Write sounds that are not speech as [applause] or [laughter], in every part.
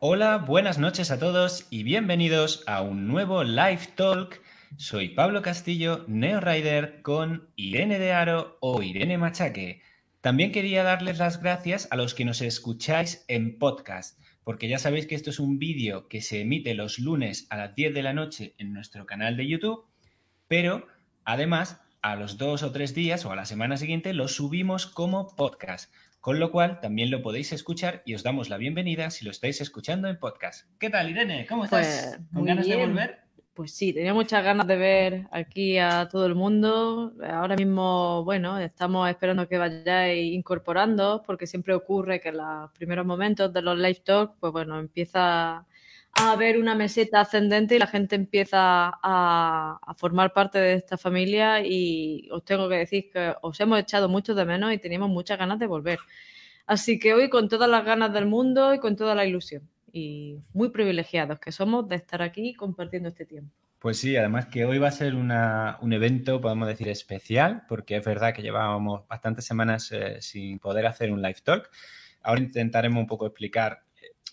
Hola, buenas noches a todos y bienvenidos a un nuevo Live Talk. Soy Pablo Castillo, Neo Rider, con Irene de Aro o Irene Machaque. También quería darles las gracias a los que nos escucháis en podcast, porque ya sabéis que esto es un vídeo que se emite los lunes a las 10 de la noche en nuestro canal de YouTube, pero además a los dos o tres días o a la semana siguiente lo subimos como podcast. Con lo cual también lo podéis escuchar y os damos la bienvenida si lo estáis escuchando en podcast. ¿Qué tal, Irene? ¿Cómo estás? Pues, ¿Con ganas de volver? Pues sí, tenía muchas ganas de ver aquí a todo el mundo. Ahora mismo, bueno, estamos esperando que vayáis incorporando, porque siempre ocurre que en los primeros momentos de los live talk, pues bueno, empieza a haber una meseta ascendente y la gente empieza a, formar parte de esta familia y os tengo que decir que os hemos echado mucho de menos y teníamos muchas ganas de volver. Así que hoy con todas las ganas del mundo y con toda la ilusión. Y muy privilegiados que somos de estar aquí compartiendo este tiempo. Pues sí, además que hoy va a ser un evento, podemos decir, especial, porque es verdad que llevábamos bastantes semanas eh, sin poder hacer un live talk. Ahora intentaremos un poco explicar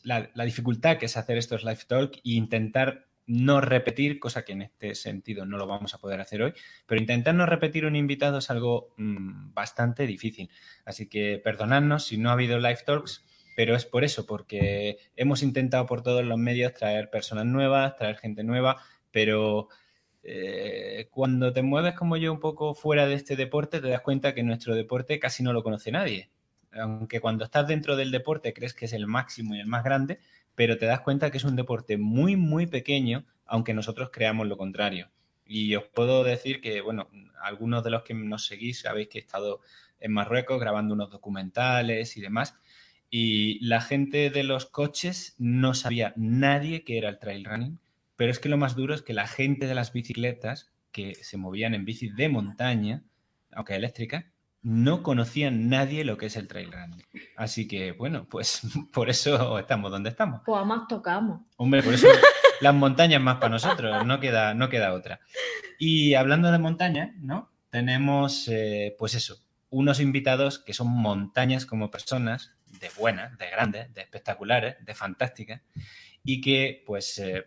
la, dificultad que es hacer estos live talk e intentar no repetir, cosa que en este sentido no lo vamos a poder hacer hoy, pero intentar no repetir un invitado es algo mm, bastante difícil. Así que perdonadnos si no ha habido live talks, pero es por eso, porque hemos intentado por todos los medios traer personas nuevas, traer gente nueva, pero eh, cuando te mueves como yo un poco fuera de este deporte, te das cuenta que nuestro deporte casi no lo conoce nadie. Aunque cuando estás dentro del deporte crees que es el máximo y el más grande, pero te das cuenta que es un deporte muy, muy pequeño, aunque nosotros creamos lo contrario. Y os puedo decir que, bueno, algunos de los que nos seguís sabéis que he estado en Marruecos grabando unos documentales y demás. Y la gente de los coches no sabía nadie que era el trail running, pero es que lo más duro es que la gente de las bicicletas que se movían en bici de montaña, aunque eléctrica, no conocían nadie lo que es el trail running. Así que, bueno, pues [laughs] por eso estamos donde estamos. Pues además tocamos. Hombre, por eso [laughs] las montañas más para nosotros, no queda, no queda otra. Y hablando de montañas, ¿no? Tenemos, eh, pues eso, unos invitados que son montañas como personas, de buenas, de grandes, de espectaculares, de fantásticas, y que, pues, eh,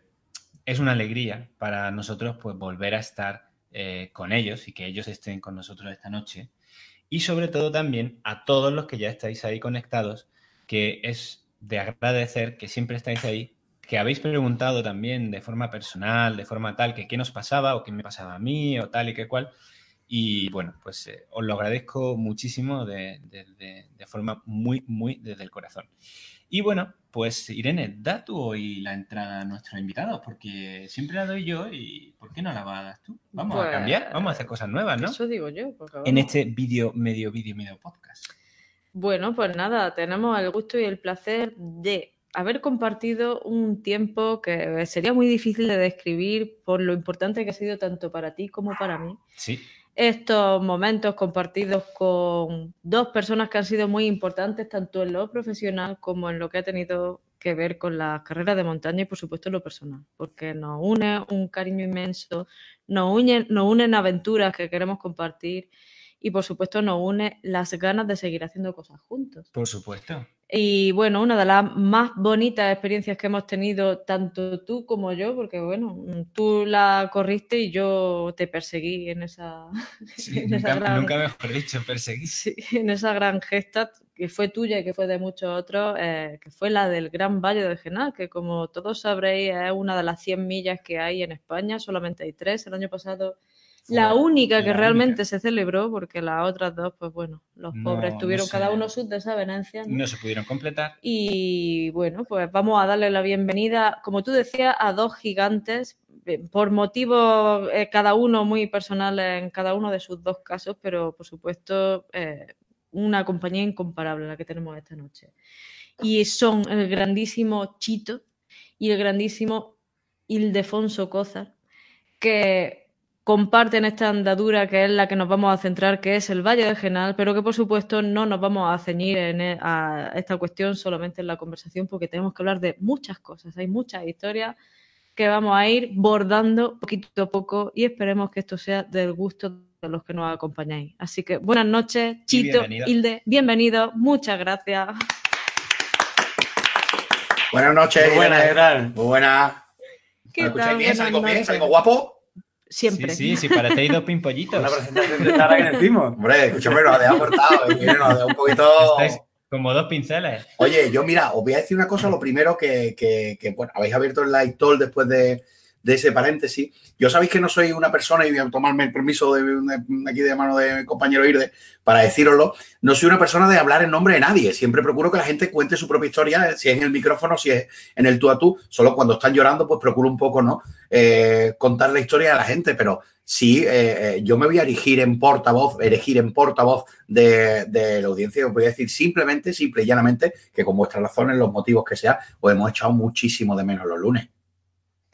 es una alegría para nosotros, pues, volver a estar eh, con ellos y que ellos estén con nosotros esta noche. Y sobre todo también a todos los que ya estáis ahí conectados, que es de agradecer que siempre estáis ahí, que habéis preguntado también de forma personal, de forma tal, que qué nos pasaba o qué me pasaba a mí o tal y qué cual. Y bueno, pues eh, os lo agradezco muchísimo de, de- de- de forma muy, muy desde el corazón. Y bueno, pues Irene, da tú hoy la entrada a nuestros invitados, porque siempre la doy yo y ¿por qué no la vas a dar tú? Vamos a cambiar, vamos a hacer cosas nuevas, ¿no? Eso digo yo. En este vídeo, medio vídeo, medio podcast. Bueno, pues nada, tenemos el gusto y el placer de haber compartido un tiempo que sería muy difícil de describir por lo importante que ha sido tanto para ti como para mí. Sí, estos momentos compartidos con dos personas que han sido muy importantes, tanto en lo profesional como en lo que ha tenido que ver con las carreras de montaña y, por supuesto, en lo personal, porque nos une un cariño inmenso, nos unen, nos unen aventuras que queremos compartir y, por supuesto, nos une las ganas de seguir haciendo cosas juntos. por supuesto. Y bueno, una de las más bonitas experiencias que hemos tenido, tanto tú como yo, porque bueno, tú la corriste y yo te perseguí en esa, [laughs] Sí, en esa nunca, gran, nunca mejor dicho, perseguir. sí, [laughs] en esa gran gesta que fue tuya y que fue de muchos otros, eh, que fue la del Gran Valle de Genal, que como todos sabréis es una de las 100 millas que hay en España, solamente hay tres. El año pasado la única que la realmente única. se celebró, porque las otras dos, pues bueno, los No, pobres no tuvieron cada uno sus desavenencias. ¿no? No se pudieron completar. Y bueno, pues vamos a darle la bienvenida, como tú decías, a dos gigantes, eh, por motivos eh, cada uno muy personales en cada uno de sus dos casos, pero por supuesto eh, una compañía incomparable la que tenemos esta noche. Y son el grandísimo Chito y el grandísimo Ildefonso Cózar, que comparten esta andadura que es la que nos vamos a centrar, que es el Valle del Genal, pero que por supuesto no nos vamos a ceñir en e- a esta cuestión solamente en la conversación, porque tenemos que hablar de muchas cosas, hay muchas historias que vamos a ir bordando poquito a poco y esperemos que esto sea del gusto de los que nos acompañáis. Así que buenas noches, Chito, bienvenido. Hilde, bienvenidos, muchas gracias. Buenas noches. Muy buenas, buenas. ¿Qué ¿Me tal? escucháis bien? ¿Salgo bien? ¿Salgo guapo? Siempre. Sí, sí, sí, parecéis dos pimpollitos. La presentación de Sara que decimos. Hombre, escúchame, nos ha dejado cortado. Irene, nos ha dejado un poquito... Estáis como dos pinceles. Oye, yo mira, os voy a decir una cosa, lo primero que, que- que, bueno, habéis abierto el live talk después de, de ese paréntesis. Yo sabéis que no soy una persona, y voy a tomarme el permiso de, aquí de mano de mi compañero Irde para decíroslo, no soy una persona de hablar en nombre de nadie. Siempre procuro que la gente cuente su propia historia, si es en el micrófono, si es en el tú a tú. Solo cuando están llorando, pues procuro un poco, ¿no? Eh, contar la historia a la gente, pero sí, eh, eh, yo me voy a erigir en portavoz, erigir en portavoz de, de la audiencia. Os voy a decir simplemente, simple y llanamente, que con vuestras razones, los motivos que sea, os hemos echado muchísimo de menos los lunes.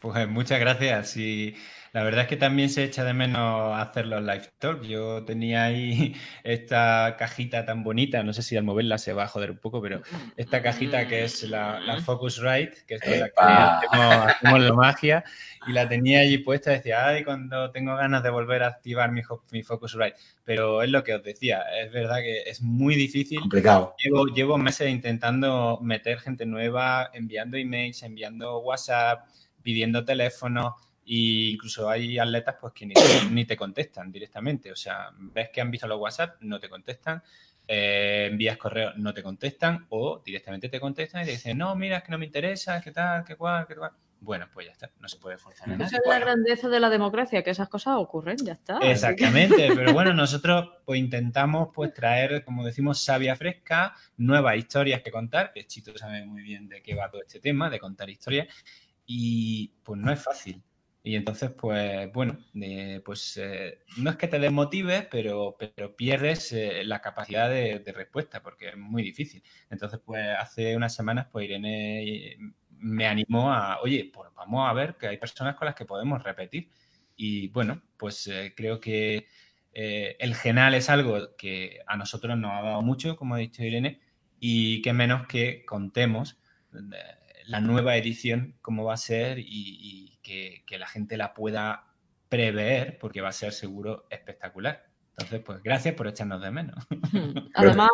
Pues muchas gracias. Y la verdad es que también se echa de menos hacer los live talk. Yo tenía ahí [laughs] esta cajita tan bonita, no sé si al moverla se va a joder un poco, pero esta cajita que es la, la Focusrite, que es con la que hacemos, hacemos la magia, y la tenía allí puesta, decía, ay, cuando tengo ganas de volver a activar mi, mi Focusrite. Pero es lo que os decía, es verdad que es muy difícil. Complicado. Llevo, llevo meses intentando meter gente nueva, enviando emails, enviando WhatsApp, pidiendo teléfonos e incluso hay atletas pues que ni, ni te contestan directamente. O sea, ves que han visto los WhatsApp, no te contestan, eh, envías correo, no te contestan o directamente te contestan y te dicen, no, mira, es que no me interesa, qué tal, qué cual, qué cual. Bueno, pues ya está, no se puede forzar Esa es la grandeza de la democracia, que esas cosas ocurren, ya está. Exactamente, pero bueno, nosotros pues intentamos pues traer, como decimos, savia fresca, nuevas historias que contar, que Chito sabe muy bien de qué va todo este tema, de contar historias, y pues no es fácil. Y entonces, pues bueno, eh, pues eh, no es que te desmotives, pero, pero pierdes eh, la capacidad de, respuesta, porque es muy difícil. Entonces, pues hace unas semanas, pues Irene me animó a, oye, pues vamos a ver que hay personas con las que podemos repetir. Y bueno, pues eh, creo que eh, el genal es algo que a nosotros nos ha dado mucho, como ha dicho Irene, y que menos que contemos la nueva edición, cómo va a ser y, que la gente la pueda prever, porque va a ser seguro espectacular. Entonces, pues gracias por echarnos de menos. [laughs] Además,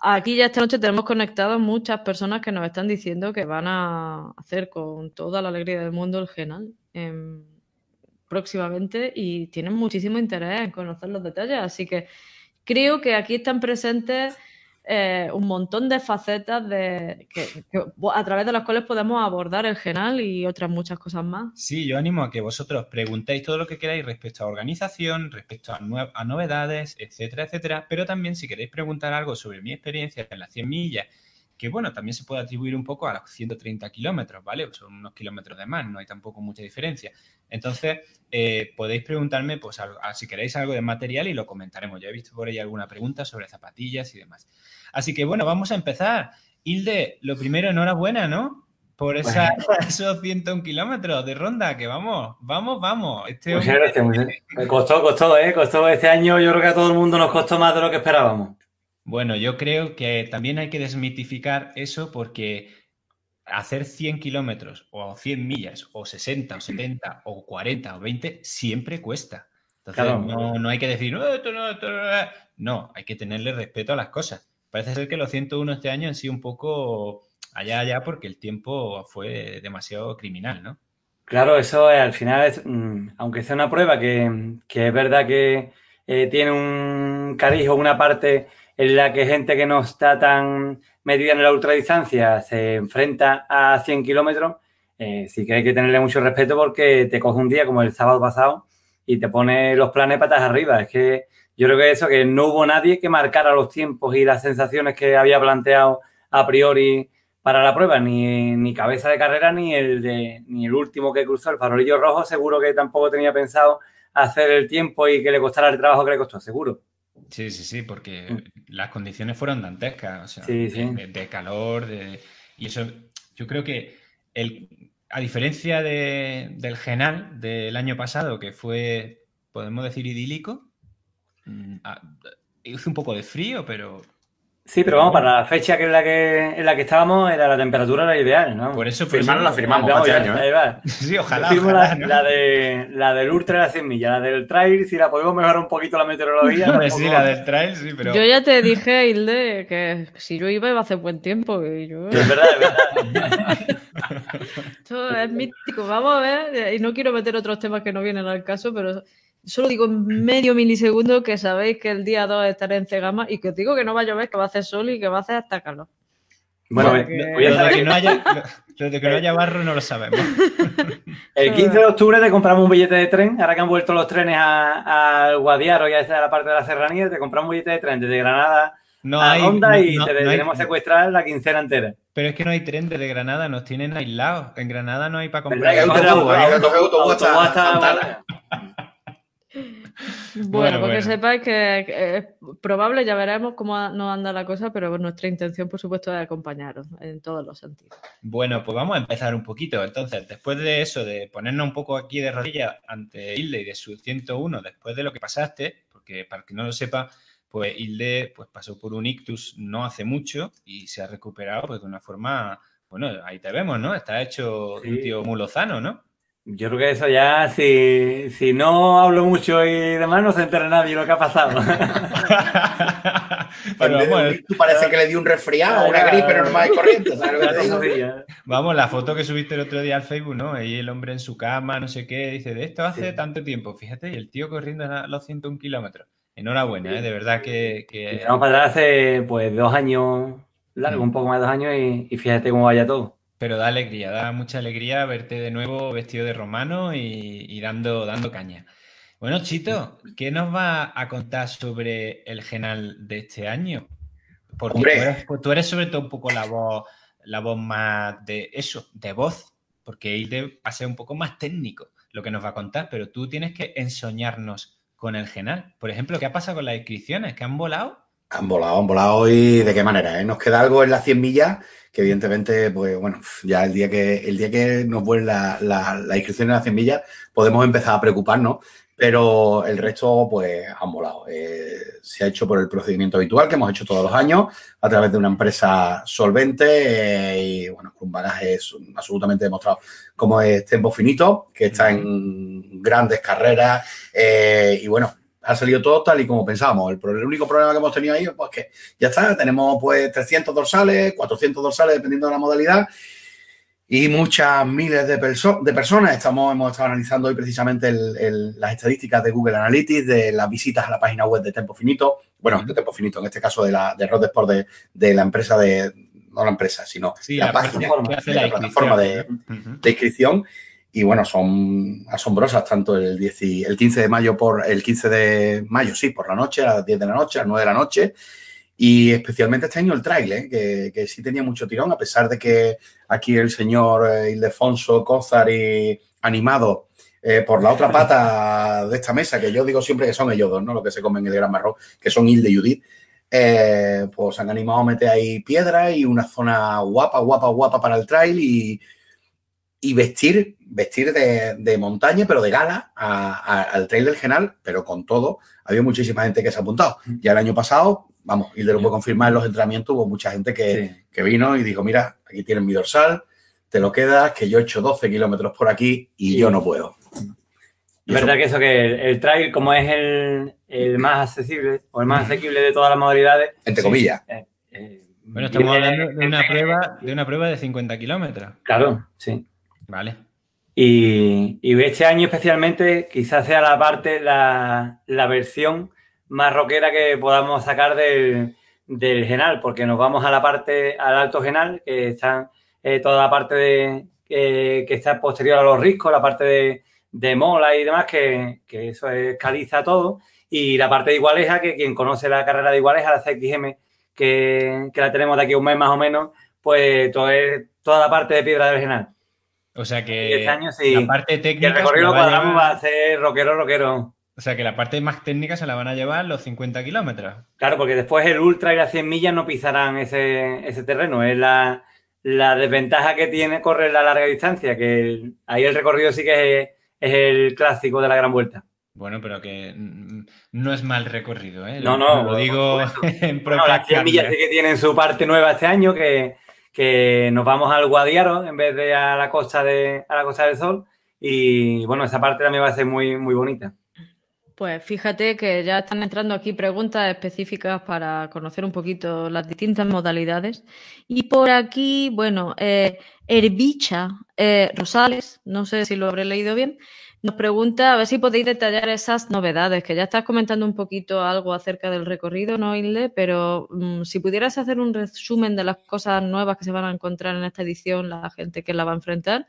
aquí ya esta noche tenemos conectados muchas personas que nos están diciendo que van a hacer con toda la alegría del mundo el Genal em, próximamente y tienen muchísimo interés en conocer los detalles. Así que creo que aquí están presentes eh, un montón de facetas de, que, a través de las cuales podemos abordar el Genal y otras muchas cosas más. Sí, yo animo a que vosotros preguntéis todo lo que queráis respecto a organización, respecto a, a novedades, etcétera, etcétera. Pero también si queréis preguntar algo sobre mi experiencia en las 100 millas, que bueno, también se puede atribuir un poco a los 130 kilómetros, ¿vale? Son unos kilómetros de más, no hay tampoco mucha diferencia. Entonces, eh, podéis preguntarme, pues, algo- a- si queréis algo de material y lo comentaremos. Ya he visto por ahí alguna pregunta sobre zapatillas y demás. Así que bueno, vamos a empezar. Hilde, lo primero, enhorabuena, ¿no? Por esa, [laughs] esos 101 kilómetros de ronda, que vamos, vamos, vamos. Este Muchas hombre- gracias. muchas- Me costó, costó, ¿eh? Costó este año, yo creo que a todo el mundo nos costó más de lo que esperábamos. Bueno, yo creo que también hay que desmitificar eso porque hacer 100 kilómetros o 100 millas o 60 o 70 o 40 o 20 siempre cuesta. Entonces Claro. no, no hay que decir, no, esto no, esto no". No, hay que tenerle respeto a las cosas. Parece ser que los 101 este año han sido un poco allá, allá porque el tiempo fue demasiado criminal, ¿no? Claro, eso eh, al final, es, mm, aunque sea una prueba que, que es verdad que eh, tiene un cariz o una parte en la que gente que no está tan metida en la ultradistancia se enfrenta a 100 kilómetros, eh, sí que hay que tenerle mucho respeto porque te coge un día como el sábado pasado y te pone los planes patas arriba. Es que yo creo que eso, que no hubo nadie que marcara los tiempos y las sensaciones que había planteado a priori para la prueba, ni, ni cabeza de carrera, ni el de, ni el último que cruzó el farolillo rojo, seguro que tampoco tenía pensado hacer el tiempo y que le costara el trabajo que le costó, seguro. Sí, sí, sí, porque las condiciones fueron dantescas, o sea, Mm. Sí, de, sí. de- de calor, de, y eso, yo creo que el, a diferencia de- del Genal del año pasado, que fue, podemos decir, idílico, mm, hizo un poco de frío, pero Sí, pero vamos, para la fecha que en la que, en la que estábamos, era la temperatura era ideal, ¿no? por eso... eso- la firmamos Vamos, para este ya, año, ¿eh? ahí va. [laughs] Sí, ojalá, la, ¿no? la de, la del ultra de las 100 millas, la del trail, si la podemos mejorar un poquito la meteorología. Hombre, sí, la del trail, sí, pero... Yo ya te dije, Hilde, que si yo iba iba a hacer buen tiempo y yo... Es verdad, es verdad. Esto es místico. Vamos a ver, y no quiero meter otros temas que no vienen al caso, pero solo digo en medio milisegundo que sabéis que el día 2 estaré en Cegama y que os digo que no va a llover, que va a hacer sol y que va a hacer hasta calor. Bueno, lo, de que no haya, lo, de que no haya barro no lo sabemos. [laughs] El 15 de octubre te compramos un billete de tren. Ahora que han vuelto los trenes al Guadiaro y a la parte de la serranía, te compramos un billete de tren desde Granada no a hay, Honda y te tenemos secuestrar la quincena entera. Pero es que no hay tren desde Granada, nos tienen aislados. En Granada no hay para comprar. Hay autobús, hay autobús hasta Bueno, porque sepáis que es probable, ya veremos cómo nos anda la cosa, pero nuestra intención, por supuesto, es acompañaros en todos los sentidos. Bueno, pues vamos a empezar un poquito. Entonces, después de eso, de ponernos un poco aquí de rodillas ante Hilde y de su 101, después de lo que pasaste, porque para que no lo sepa, pues Hilde pues, pasó por un ictus no hace mucho y se ha recuperado pues, de una forma, bueno, ahí te vemos, ¿no? Está hecho un tío muy lozano, ¿no? Yo creo que eso ya, si, si no hablo mucho y demás, no se entera nadie lo que ha pasado. [laughs] parece que le dio un resfriado, una gripe normal y corriente, ¿sabes lo que te digo? Vamos, la foto que subiste el otro día al Facebook, ¿no? Ahí el hombre en su cama, no sé qué, dice, de esto hace tanto tiempo, fíjate, y el tío corriendo a los 101 kilómetros. Enhorabuena, ¿eh? de verdad que... que... Vamos para hace, pues, dos años, largo, mm. un poco más de dos años, y, y fíjate cómo vaya todo pero da alegría, da mucha alegría verte de nuevo vestido de romano y, dando, dando caña. Bueno, Chito, ¿qué nos va a contar sobre el Genal de este año? Porque tú eres, sobre todo un poco la voz, la voz más de eso, de voz, porque él va a ser un poco más técnico lo que nos va a contar, pero tú tienes que ensoñarnos con el Genal. Por ejemplo, ¿qué ha pasado con las inscripciones? ¿Que han volado? Han volado, han volado y de qué manera. Eh? Nos queda algo en las 100 millas que evidentemente, pues bueno, ya el día que, el día que nos vuelve la, la, inscripción en las 100 millas podemos empezar a preocuparnos, pero el resto, pues, han volado. Eh, se ha hecho por el procedimiento habitual que hemos hecho todos los años a través de una empresa solvente eh, y, bueno, con un bagaje absolutamente demostrado como es Tempo Finito, que está en grandes carreras y, bueno, ha salido todo tal y como pensábamos. El, único problema que hemos tenido ahí es pues, que ya está, tenemos pues 300 dorsales, 400 dorsales dependiendo de la modalidad y muchas miles de, de personas. Estamos, hemos estado analizando hoy precisamente las estadísticas de Google Analytics, de las visitas a la página web de Tempo Finito, bueno, de Tempo Finito, en este caso de, la, de Road Sport de, de la empresa de, no la empresa, sino la, página, de la plataforma de, de inscripción y bueno, son asombrosas tanto el, 10 el 15 de mayo por el 15 de mayo, sí, por la noche, a las 10 de la noche, a las 9 de la noche. Y especialmente este año el trailer, que, que, sí tenía mucho tirón, a pesar de que aquí el señor eh, Ildefonso Cózar y animado eh, por la otra pata de esta mesa, que yo digo siempre que son ellos dos, ¿no? Lo que se comen en el Gran Marrón, que son Hilde y Judith, eh, pues han animado a meter ahí piedra y una zona guapa, guapa, guapa para el trail y, y vestir, vestir de, montaña, pero de gala al trail del Genal, pero con todo, había muchísima gente que se ha apuntado. Ya el año pasado, vamos, y te lo puedo confirmar en los entrenamientos, hubo mucha gente que, vino y dijo, mira, aquí tienes mi dorsal, te lo quedas, que yo he hecho 12 kilómetros por aquí y yo no puedo. Es verdad que eso, que el, trail, como es el, más accesible o el más asequible de todas las modalidades. Entre comillas. Eh, eh, bueno, estamos hablando [laughs] de una prueba, de una prueba de 50 kilómetros. Claro, sí. Vale. Y, este año especialmente quizás sea la parte, la, versión más rockera que podamos sacar del, del, genal, porque nos vamos a la parte, al alto genal, que está eh, toda la parte de, que está posterior a los riscos, la parte de, mola y demás, que, eso es caliza todo, y la parte de Igualeja, que quien conoce la carrera de Igualeja, la CXM, que, que la tenemos de aquí un mes más o menos, pues toda la parte de piedra del genal. O sea que la parte técnica. el recorrido cuadramos va a ser rockero, rockero. O sea que la parte más técnica se la van a llevar los 50 kilómetros. Claro, porque después el ultra y las 100 millas no pisarán ese, ese terreno. Es la, desventaja que tiene correr la larga distancia, que ahí el recorrido sí que es, el clásico de la gran vuelta. Bueno, pero que no es mal recorrido, ¿eh? No, no. Lo digo [laughs] en bueno, Las 100 millas sí que tienen su parte nueva este año, que, que nos vamos al Guadiaro en vez de a la costa de a la costa del Sol y bueno esa parte también va a ser muy muy bonita. Pues fíjate que ya están entrando aquí preguntas específicas para conocer un poquito las distintas modalidades. Y por aquí, bueno, eh, Herbicha eh, Rosales, no sé si lo habré leído bien, nos pregunta a ver si podéis detallar esas novedades, que ya estás comentando un poquito algo acerca del recorrido, ¿no, Inle? Pero mm, si pudieras hacer un resumen de las cosas nuevas que se van a encontrar en esta edición, la gente que la va a enfrentar,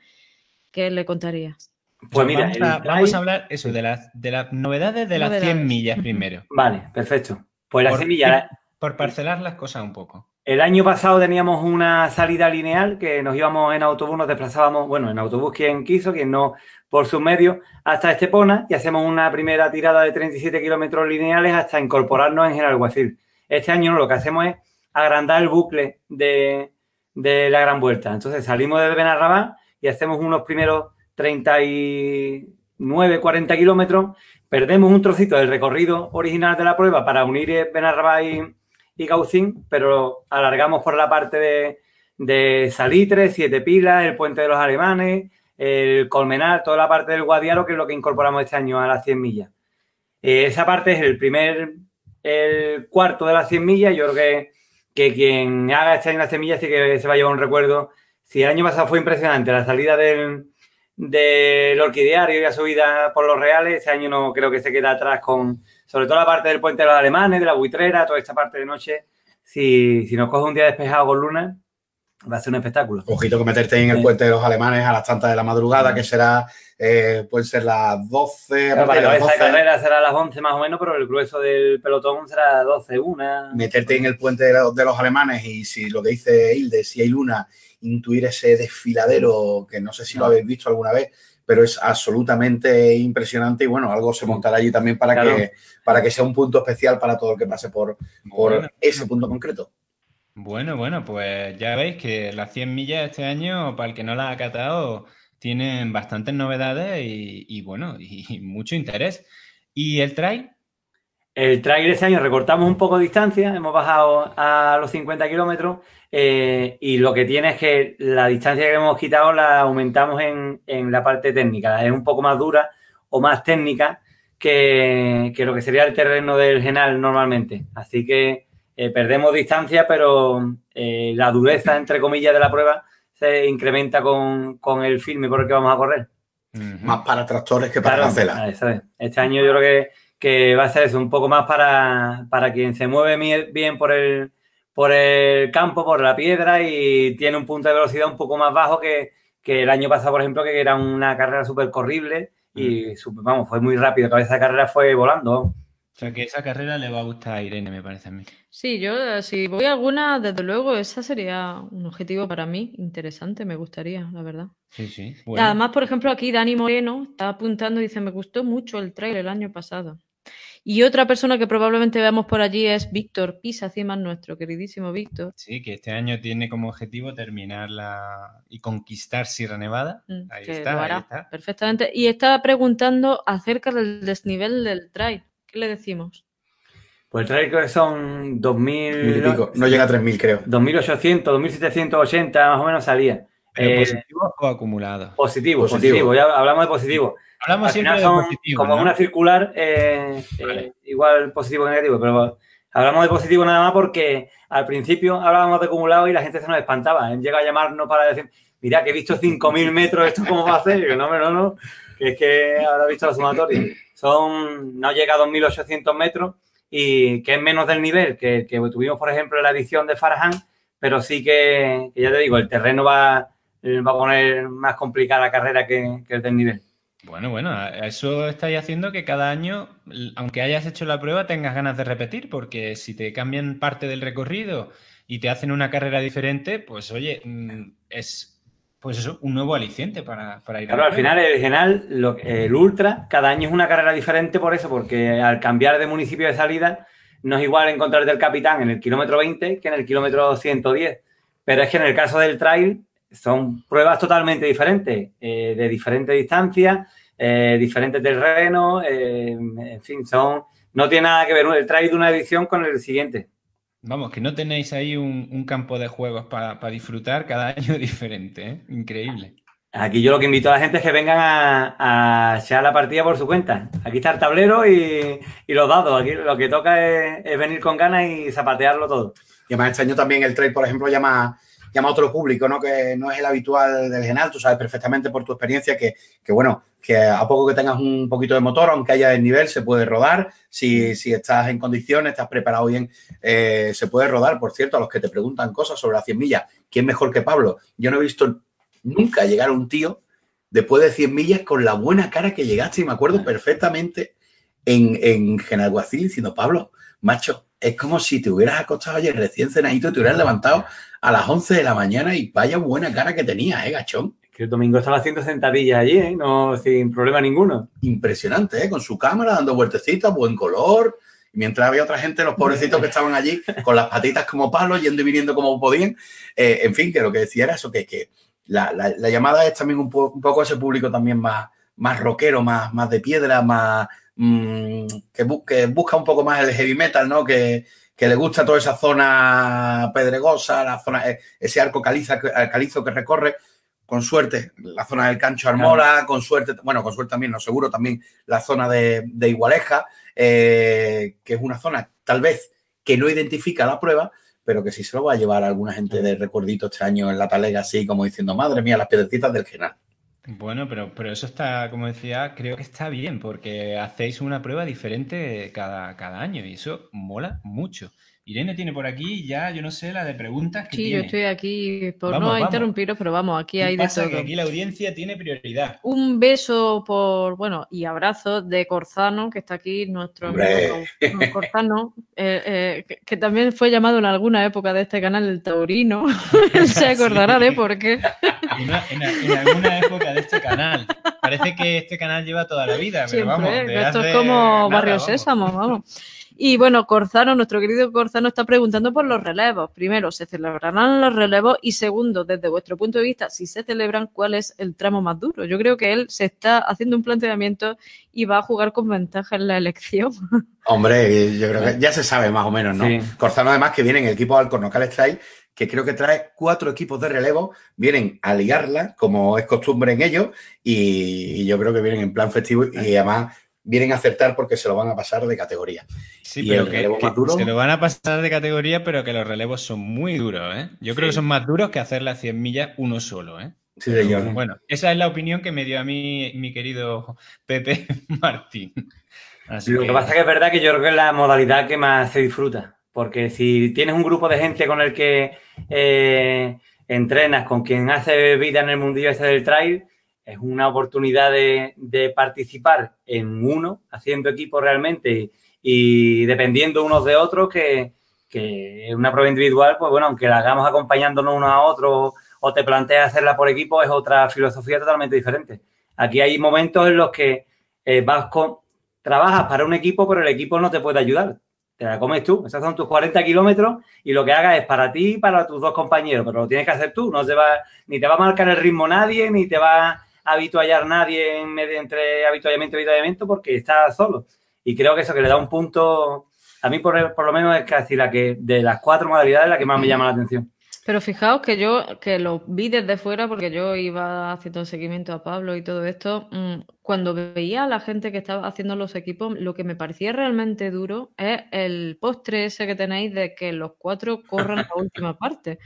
¿qué le contarías? Pues mira, vamos a, hablar eso, de las, de las novedades de las 100 millas primero. Vale, perfecto. Pues las 100 millas. Por parcelar las cosas un poco. El año pasado teníamos una salida lineal que nos íbamos en autobús, nos desplazábamos, bueno, en autobús quien quiso, quien no por sus medios, hasta Estepona y hacemos una primera tirada de 37 kilómetros lineales hasta incorporarnos en General Guacil. Este año lo que hacemos es agrandar el bucle de, de la Gran Vuelta. Entonces salimos de Benarrabá y hacemos unos primeros 39, 40 kilómetros, perdemos un trocito del recorrido original de la prueba para unir Benarrabá y, y Gaucín, pero alargamos por la parte de, de Salitre, Siete Pilas, el Puente de los Alemanes, el Colmenar, toda la parte del Guadiaro, que es lo que incorporamos este año a las 100 millas. Eh, esa parte es el primer, el cuarto de las 100 millas. Yo creo que, quien haga este año las 100 millas sí que se va a llevar un recuerdo. Si el año pasado fue impresionante la salida del, del orquidiario y la subida por los reales, este año no creo que se quede atrás con, sobre todo la parte del puente de los alemanes, de la buitrera, toda esta parte de noche. Si, si nos coge un día despejado con luna, va a ser un espectáculo. Ojito que meterte en el puente de los alemanes a las tantas de la madrugada, que será, eh, pueden ser las 12. Claro, para esa carrera será a las 11 más o menos, pero el grueso del pelotón será 12, una. Meterte en el puente de los, alemanes y si lo que dice Hilde, si hay luna, intuir ese desfiladero, que no sé si lo habéis visto alguna vez, pero es absolutamente impresionante y bueno, algo se montará allí también para, que, para que sea un punto especial para todo el que pase por, por ese punto concreto. Bueno, bueno, pues ya veis que las 100 millas este año, para el que no las ha catado, tienen bastantes novedades y, bueno, y, mucho interés. ¿Y el trail? El trail este año recortamos un poco de distancia, hemos bajado a los 50 kilómetros eh, y lo que tiene es que la distancia que hemos quitado la aumentamos en, en la parte técnica, es un poco más dura o más técnica que, que lo que sería el terreno del Genal normalmente. Así que eh, perdemos distancia, pero eh, la dureza, entre comillas, de la prueba se incrementa con, el filme por el que vamos a correr. Más para tractores que para la Este año yo creo que, va a ser eso, un poco más para, para quien se mueve bien por el, por el campo, por la piedra y tiene un punto de velocidad un poco más bajo que, el año pasado, por ejemplo, que era una carrera súper corrible y, vamos, fue muy rápido. Toda esa carrera fue volando. O sea, que esa carrera le va a gustar a Irene, me parece a mí. Sí, yo si voy a alguna, desde luego, esa sería un objetivo para mí interesante, me gustaría, la verdad. Sí, sí. Además, por ejemplo, aquí Dani Moreno está apuntando y dice, me gustó mucho el trailer el año pasado. Y otra persona que probablemente veamos por allí es Víctor Pisa, más nuestro queridísimo Víctor. Sí, que este año tiene como objetivo terminar la... y conquistar Sierra Nevada. Mm, ahí, está, ahí está. Perfectamente. Y estaba preguntando acerca del desnivel del trail. ¿Qué le decimos? Pues el trail creo que son 2.000... No llega a 3.000 creo. 2.800, 2.780 más o menos salía. Eh, ¿Positivo o acumulado? Positivo, positivo, Ya hablamos de positivo. Hablamos siempre de positivo. Como una circular, eh, eh, igual positivo o negativo, pero hablamos de positivo nada más porque al principio hablábamos de acumulado y la gente se nos espantaba. Llega a llamarnos para decir, mira que he visto 5.000 [laughs] metros, ¿esto cómo va a hacer? Y yo, no, no, no, que es que ahora he visto la sumatoria son, no llega a 2.800 metros y que es menos del nivel que, que tuvimos, por ejemplo, en la edición de Farhan, pero sí que, ya te digo, el terreno va, va a poner más complicada la carrera que, el del nivel. Bueno, bueno, eso estáis haciendo que cada año, aunque hayas hecho la prueba, tengas ganas de repetir, porque si te cambian parte del recorrido y te hacen una carrera diferente, pues oye, mm, es pues eso, un nuevo aliciente para, para ir Claro, al final el general, el ultra, cada año es una carrera diferente por eso, porque al cambiar de municipio de salida, no es igual encontrarte el capitán en el kilómetro 20 que en el kilómetro 110. Pero es que en el caso del trail son pruebas totalmente diferentes, eh, de diferente distancia, eh, diferentes terrenos, eh, en fin, son no tiene nada que ver el trail de una edición con el siguiente. Vamos, que no tenéis ahí un, campo de juegos para disfrutar cada [laughs] año diferente, ¿eh? Increíble. Aquí yo lo que invito a la gente es que vengan a, echar la partida por su cuenta. Aquí está el tablero y, los dados. Aquí lo que toca es, venir con ganas y zapatearlo todo. Y además este año también el trade, por ejemplo, llama, llama a otro público, ¿no? Que no es el habitual del Genal. Tú sabes perfectamente por tu experiencia que, bueno, que a poco que tengas un poquito de motor, aunque haya el nivel, se puede rodar. Si, si estás en condiciones, estás preparado bien, eh, se puede rodar. Por cierto, a los que te preguntan cosas sobre las 100 millas, ¿quién mejor que Pablo? Yo no he visto nunca llegar un tío después de 100 millas con la buena cara que llegaste. Y me acuerdo perfectamente en, en Genalguacil diciendo, Pablo, macho, es como si te hubieras acostado ayer recién cenadito y te hubieras levantado a las 11 de la mañana y vaya buena cara que tenías, ¿eh, gachón? Que el domingo estaba haciendo sentadillas allí, ¿eh? No, sin problema ninguno. Impresionante, ¿eh? Con su cámara, dando vueltecitas, buen color. Y mientras había otra gente, los pobrecitos que estaban allí, [laughs] con las patitas como palos, yendo y viniendo como podían. Eh, en fin, que lo que decía era eso, que, que la, llamada es también un, poco ese público también más, más rockero, más, más de piedra, más mm, que, busca un poco más el heavy metal, ¿no? Que, le gusta toda esa zona pedregosa, la zona, e, ese arco caliza, calizo que recorre. Con suerte, la zona del Cancho Armora, con suerte, bueno, con suerte también, no seguro, también la zona de, Igualeja, eh, que es una zona tal vez que no identifica la prueba, pero que sí se lo va a llevar a alguna gente de recuerdito este año en la talega, así como diciendo, madre mía, las piedrecitas del genal. Bueno, pero, pero eso está, como decía, creo que está bien, porque hacéis una prueba diferente cada, cada año y eso mola mucho. Irene tiene por aquí ya, yo no sé, la de preguntas que sí, yo estoy aquí por no interrumpiros, pero vamos, aquí hay de todo. Que aquí la audiencia tiene prioridad. Un beso por, bueno, y abrazo de Corzano, que está aquí, nuestro amigo Corzano, eh, eh, que, también fue llamado en alguna época de este canal el Taurino. [laughs] Él se [laughs] acordará de por qué. [laughs] En, alguna época de este canal. Parece que este canal lleva toda la vida, pero vamos. Esto es como Barrio Sésamo, vamos. Y bueno, Corzano, nuestro querido Corzano, está preguntando por los relevos. Primero, ¿se celebrarán los relevos? Y segundo, desde vuestro punto de vista, si se celebran, ¿cuál es el tramo más duro? Yo creo que él se está haciendo un planteamiento y va a jugar con ventaja en la elección. [laughs] Hombre, yo creo que ya se sabe más o menos, ¿no? Corzano, además, que viene en el equipo Alcornocal Strike, que creo que trae cuatro equipos de relevo, vienen a ligarla, como es costumbre en ellos, y, y yo creo que vienen en plan festivo y además vienen a acertar porque se lo van a pasar de categoría. Sí, pero que, se lo van a pasar de categoría, pero que los relevos son muy duros, ¿eh? Yo creo que son más duros que hacer las 100 millas uno solo, ¿eh? Sí, señor. Bueno, esa es la opinión que me dio a mí mi querido Pepe [laughs] Martín. lo que... pasa es que es verdad que yo creo que es la modalidad que más se disfruta. Porque si tienes un grupo de gente con el que eh, entrenas, con quien hace vida en el mundillo ese del trail, es una oportunidad de, participar en uno, haciendo equipo realmente y, dependiendo unos de otros, que, que una prueba individual, pues bueno, aunque la hagamos acompañándonos unos a otros o te planteas hacerla por equipo, es otra filosofía totalmente diferente. Aquí hay momentos en los que eh, vas con, trabajas para un equipo, pero el equipo no te puede ayudar. Te la comes tú. Esos son tus 40 kilómetros y lo que hagas es para ti y para tus dos compañeros, pero lo tienes que hacer tú. No te va, ni te va a marcar el ritmo nadie, ni te va habituallar nadie en medio, entre habituallamiento y habituallamiento porque está solo. Y creo que eso que le da un punto, a mí por, por lo menos es casi la que de las cuatro modalidades la que más me llama la atención. Pero fijaos que yo, que lo vi desde fuera, porque yo iba haciendo seguimiento a Pablo y todo esto, mm, cuando veía a la gente que estaba haciendo los equipos, lo que me parecía realmente duro es el postre ese que tenéis de que los cuatro corran la [laughs] última parte.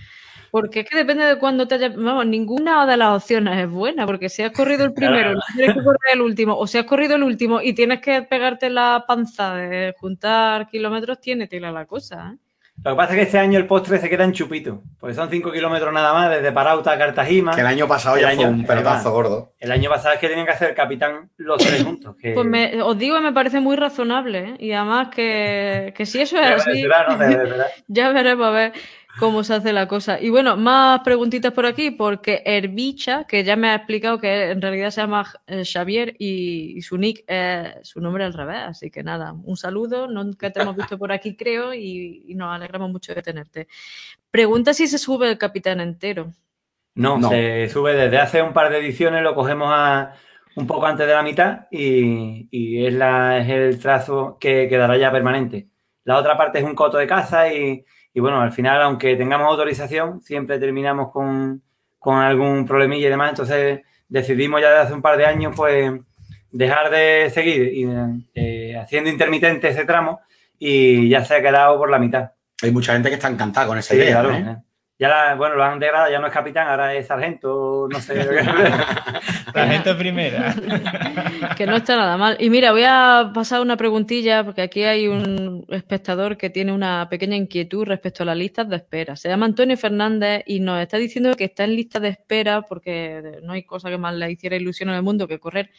Porque es que depende de cuándo te haya. Vamos, ninguna de las opciones es buena, porque si has corrido el primero y tienes que correr el último, o si has corrido el último y tienes que pegarte la panza de juntar kilómetros, tiene tela la cosa. ¿eh? Lo que pasa es que este año el postre se queda en chupito, porque son 5 kilómetros nada más desde Parauta a Cartagena. Que el año pasado ya fue un pelotazo gordo. El año pasado es que tenían que hacer capitán los tres juntos. Pues os digo, me parece muy razonable, ¿eh? y además que, si eso es así, [laughs] ya veremos a ver cómo se hace la cosa. Y bueno, más preguntitas por aquí, porque Herbicha, que ya me ha explicado que en realidad se llama eh, Xavier y, su nick es su nombre al revés. Así que nada, un saludo, nunca te hemos visto por aquí, [laughs] creo, y, nos alegramos mucho de tenerte. Pregunta si se sube el capitán entero. No, se sube desde hace un par de ediciones, lo cogemos a un poco antes de la mitad y, es, la, es el trazo que quedará ya permanente. La otra parte es un coto de caza y, y bueno, al final, aunque tengamos autorización, siempre terminamos con, algún problemilla y demás. Entonces, decidimos ya desde hace un par de años, pues, dejar de seguir eh, haciendo intermitente ese tramo y ya se ha quedado por la mitad. Hay mucha gente que está encantada con esa idea. ¿eh? Ya, bueno, lo han degradado, ya no es capitán, ahora es sargento, no sé. [laughs] sargento primera. que no está nada mal. Y mira, voy a pasar una preguntilla, porque aquí hay un espectador que tiene una pequeña inquietud respecto a las listas de espera. Se llama Antonio Fernández y nos está diciendo que está en lista de espera porque no hay cosa que más le hiciera ilusión en el mundo que correr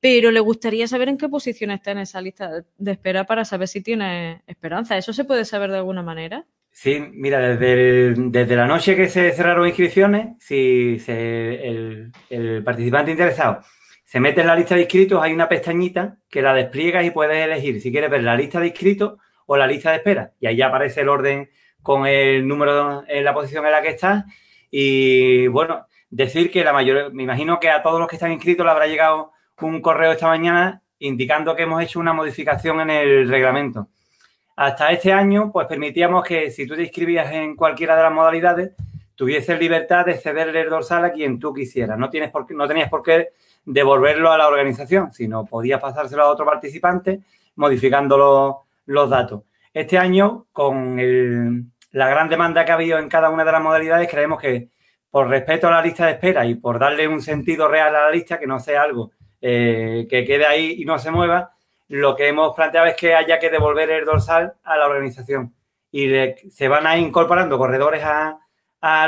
pero le gustaría saber en qué posición está en esa lista de espera para saber si tiene esperanza. ¿Eso se puede saber de alguna manera? Sí, mira, desde, desde la noche que se cerraron inscripciones, si el, participante interesado se mete en la lista de inscritos, hay una pestañita que la despliegas y puedes elegir si quieres ver la lista de inscritos o la lista de espera. Y ahí ya aparece el orden con el número en la posición en la que estás. Y bueno, decir que la mayoría, me imagino que a todos los que están inscritos le habrá llegado un correo esta mañana indicando que hemos hecho una modificación en el reglamento. Hasta este año, pues permitíamos que si tú te inscribías en cualquiera de las modalidades, tuvieses libertad de cederle el dorsal a quien tú quisieras. No, tienes por qué, no tenías por qué devolverlo a la organización, sino podías pasárselo a otro participante modificando los, datos. Este año, con la gran demanda que ha habido en cada una de las modalidades, creemos que por respeto a la lista de espera y por darle un sentido real a la lista, que no sea algo eh, que quede ahí y no se mueva, lo que hemos planteado es que haya que devolver el dorsal a la organización y se van a ir incorporando corredores a,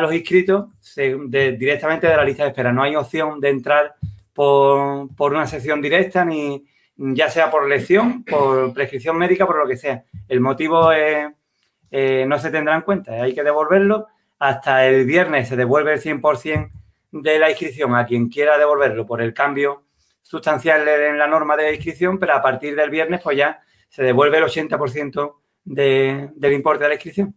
los inscritos directamente de la lista de espera. No hay opción de entrar por, una sección directa, ni ya sea por lección, por prescripción médica, por lo que sea. El motivo eh, no se tendrá en cuenta, hay que devolverlo. Hasta el viernes se devuelve el 100% de la inscripción a quien quiera devolverlo por el cambio sustancial en la norma de inscripción, pero a partir del viernes pues ya se devuelve el 80% de, del importe de la inscripción.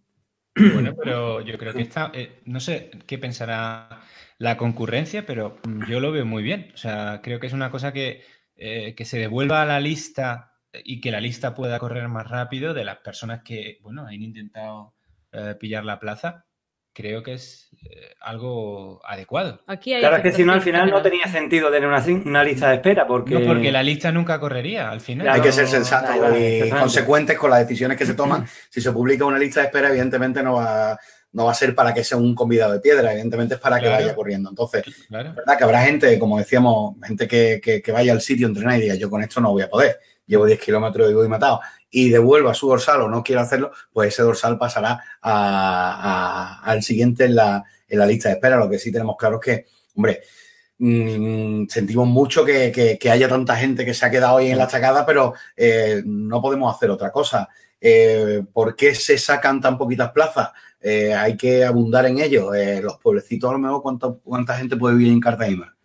Bueno, pero yo creo que está, eh, no sé qué pensará la concurrencia, pero yo lo veo muy bien. O sea, creo que es una cosa que, eh, que se devuelva a la lista y que la lista pueda correr más rápido de las personas que, bueno, han intentado eh, pillar la plaza creo que es eh, algo adecuado. Aquí claro, es que si no, al final no tenía sentido tener una, lista de espera, porque... No, porque la lista nunca correría, al final. Hay que ser sensato y consecuentes con las decisiones que se toman. [laughs] si se publica una lista de espera, evidentemente no va, no va a ser para que sea un convidado de piedra, evidentemente es para que vaya corriendo. Entonces, verdad que habrá gente, como decíamos, gente que, que, vaya al sitio a entrenar y diga, yo con esto no voy a poder llevo 10 kilómetros y voy matado y devuelva su dorsal o no quiere hacerlo, pues ese dorsal pasará al siguiente en la, en la lista de espera. Lo que sí tenemos claro es que, hombre, mm, sentimos mucho que, haya tanta gente que se ha quedado ahí en la chacada, pero eh, no podemos hacer otra cosa. Eh, ¿Por qué se sacan tan poquitas plazas? Eh, hay que abundar en ello. los pueblecitos, a lo mejor, ¿cuánta gente puede vivir en Cartagena?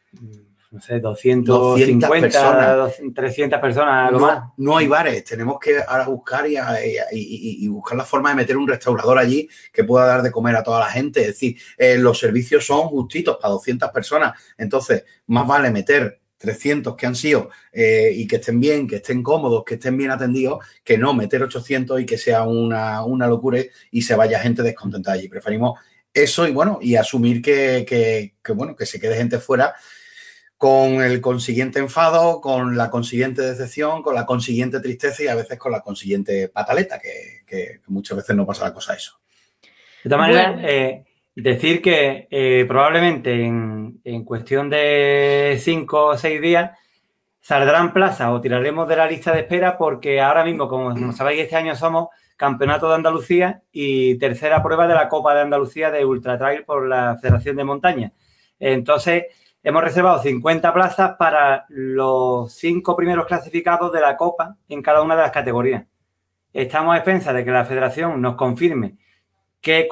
No sé, 250, personas. 300 personas, no, más. No hay bares, tenemos que ahora buscar y, buscar la forma de meter un restaurador allí que pueda dar de comer a toda la gente. Es decir, eh, los servicios son justitos para 200 personas, entonces más vale meter 300 que han sido eh, y que estén bien, que estén cómodos, que estén bien atendidos, que no meter 800 y que sea una, locura y se vaya gente descontentada allí. Preferimos eso y bueno, y asumir que, que bueno, que se quede gente fuera con el consiguiente enfado, con la consiguiente decepción, con la consiguiente tristeza y a veces con la consiguiente pataleta, que, muchas veces no pasa la cosa eso. De todas maneras, eh, decir que eh, probablemente en, cuestión de cinco o seis días saldrán plazas o tiraremos de la lista de espera porque ahora mismo, como sabéis, este año somos Campeonato de Andalucía y tercera prueba de la Copa de Andalucía de Ultra Trail por la Federación de Montaña. Entonces, Hemos reservado 50 plazas para los cinco primeros clasificados de la Copa en cada una de las categorías. Estamos a expensas de que la federación nos confirme qué,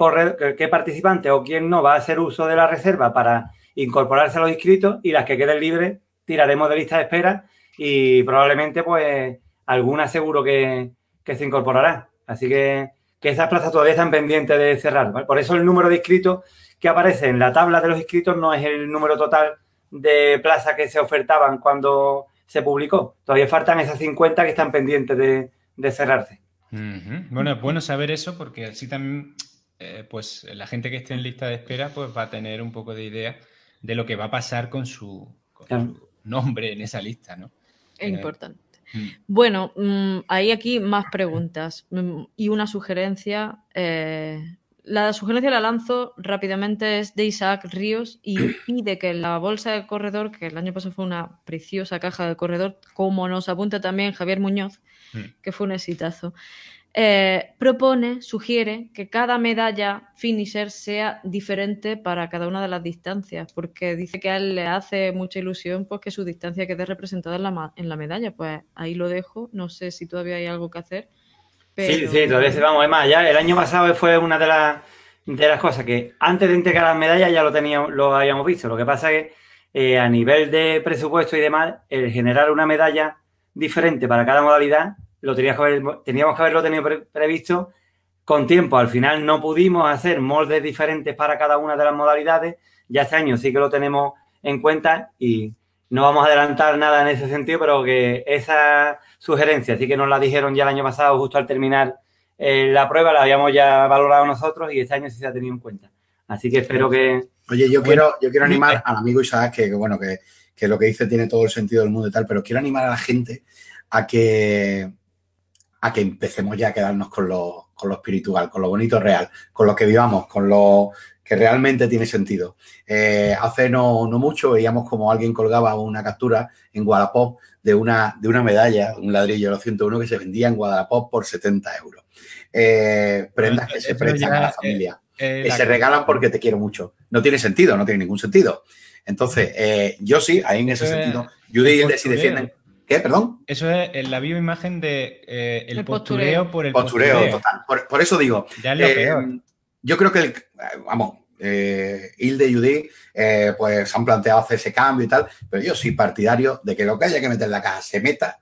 qué participante o quién no va a hacer uso de la reserva para incorporarse a los inscritos y las que queden libres tiraremos de lista de espera y probablemente pues alguna seguro que, se incorporará. Así que, que esas plazas todavía están pendientes de cerrar. Por eso el número de inscritos que aparece en la tabla de los inscritos no es el número total de plazas que se ofertaban cuando se publicó. Todavía faltan esas 50 que están pendientes de, cerrarse. Bueno, es bueno saber eso porque así también, eh, pues la gente que esté en lista de espera, pues va a tener un poco de idea de lo que va a pasar con su, nombre en esa lista, ¿no? Es importante. Mm. Bueno, mm, hay aquí más preguntas mm, y una sugerencia. Eh, la sugerencia la lanzo rápidamente, es de Isaac Ríos y [clears throat] pide que la bolsa de corredor, que el año pasado fue una preciosa caja de corredor, como nos apunta también Javier Muñoz, que fue un exitazo, eh, propone, sugiere que cada medalla finisher sea diferente para cada una de las distancias, porque dice que a él le hace mucha ilusión pues, que su distancia quede representada en la, en la medalla. Pues ahí lo dejo, no sé si todavía hay algo que hacer. Sí, sí, todavía se vamos. Es más, ya el año pasado fue una de las, de las cosas que antes de entregar las medallas ya lo, teníamos, lo habíamos visto. Lo que pasa es que eh, a nivel de presupuesto y demás, el generar una medalla diferente para cada modalidad lo teníamos que, haber, teníamos que haberlo tenido previsto con tiempo. Al final no pudimos hacer moldes diferentes para cada una de las modalidades. Ya este año sí que lo tenemos en cuenta y no vamos a adelantar nada en ese sentido, pero que esa sugerencia sí que nos la dijeron ya el año pasado, justo al terminar eh, la prueba, la habíamos ya valorado nosotros y este año sí se ha tenido en cuenta. Así que espero que... Oye, yo quiero, yo quiero animar al amigo Isaac, que, bueno, que, que lo que dice tiene todo el sentido del mundo y tal, pero quiero animar a la gente a que a que empecemos ya a quedarnos con lo, con lo espiritual, con lo bonito real, con lo que vivamos, con lo que realmente tiene sentido. Eh, hace no, no, mucho veíamos como alguien colgaba una captura en Guadalajara de una, de una medalla, un ladrillo de 101 que se vendía en Guadalajara por 70 euros. Eh, prendas que se prestan a la familia, que se regalan porque te quiero mucho. No tiene sentido, no tiene ningún sentido. Entonces, eh, yo sí, ahí en ese sentido, Judy y si defienden ¿Qué? Perdón. Eso es la bioimagen de eh, el, postureo, por el postureo. total. Por, eso digo. Ya es lo eh, peor. Yo creo que, el, vamos, eh, Hilde y Judy eh, pues han planteado hacer ese cambio y tal, pero yo soy partidario de que lo que haya que meter en la caja se meta,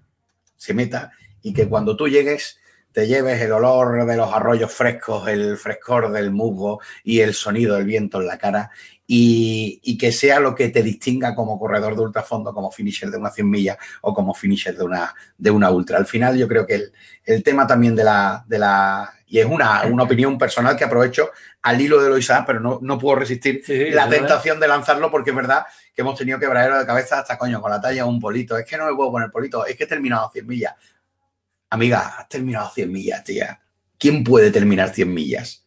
se meta y que cuando tú llegues te lleves el olor de los arroyos frescos, el frescor del musgo y el sonido del viento en la cara y, que sea lo que te distinga como corredor de ultrafondo, como finisher de una 100 millas o como finisher de una, de una ultra. Al final yo creo que el, tema también de la, de la y es una, opinión personal que aprovecho al hilo de Loisa, pero no, no puedo resistir la tentación de lanzarlo porque es verdad que hemos tenido que quebradero de cabeza hasta coño con la talla un polito. Es que no me puedo poner polito, es que he terminado 100 millas. Amiga, has terminado 100 millas, tía. ¿Quién puede terminar 100 millas?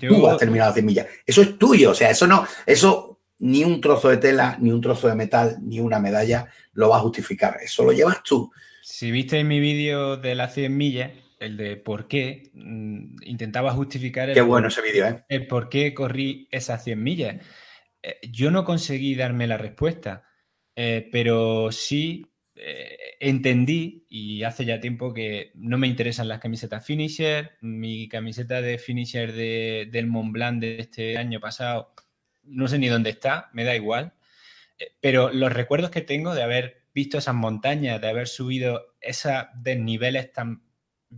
Tú has terminado 100 millas. Eso es tuyo, o sea, eso no, eso ni un trozo de tela, ni un trozo de metal, ni una medalla lo va a justificar. Eso lo llevas tú. Si viste mi vídeo de las 100 millas, el de por qué, mm, intentaba justificar el, qué bueno ese vídeo, ¿eh? el por qué corrí esas 100 millas. Eh, yo no conseguí darme la respuesta, eh, pero sí entendí, y hace ya tiempo que no me interesan las camisetas finisher, mi camiseta de finisher de, del Mont Blanc de este año pasado, no sé ni dónde está, me da igual, pero los recuerdos que tengo de haber visto esas montañas, de haber subido esos desniveles tan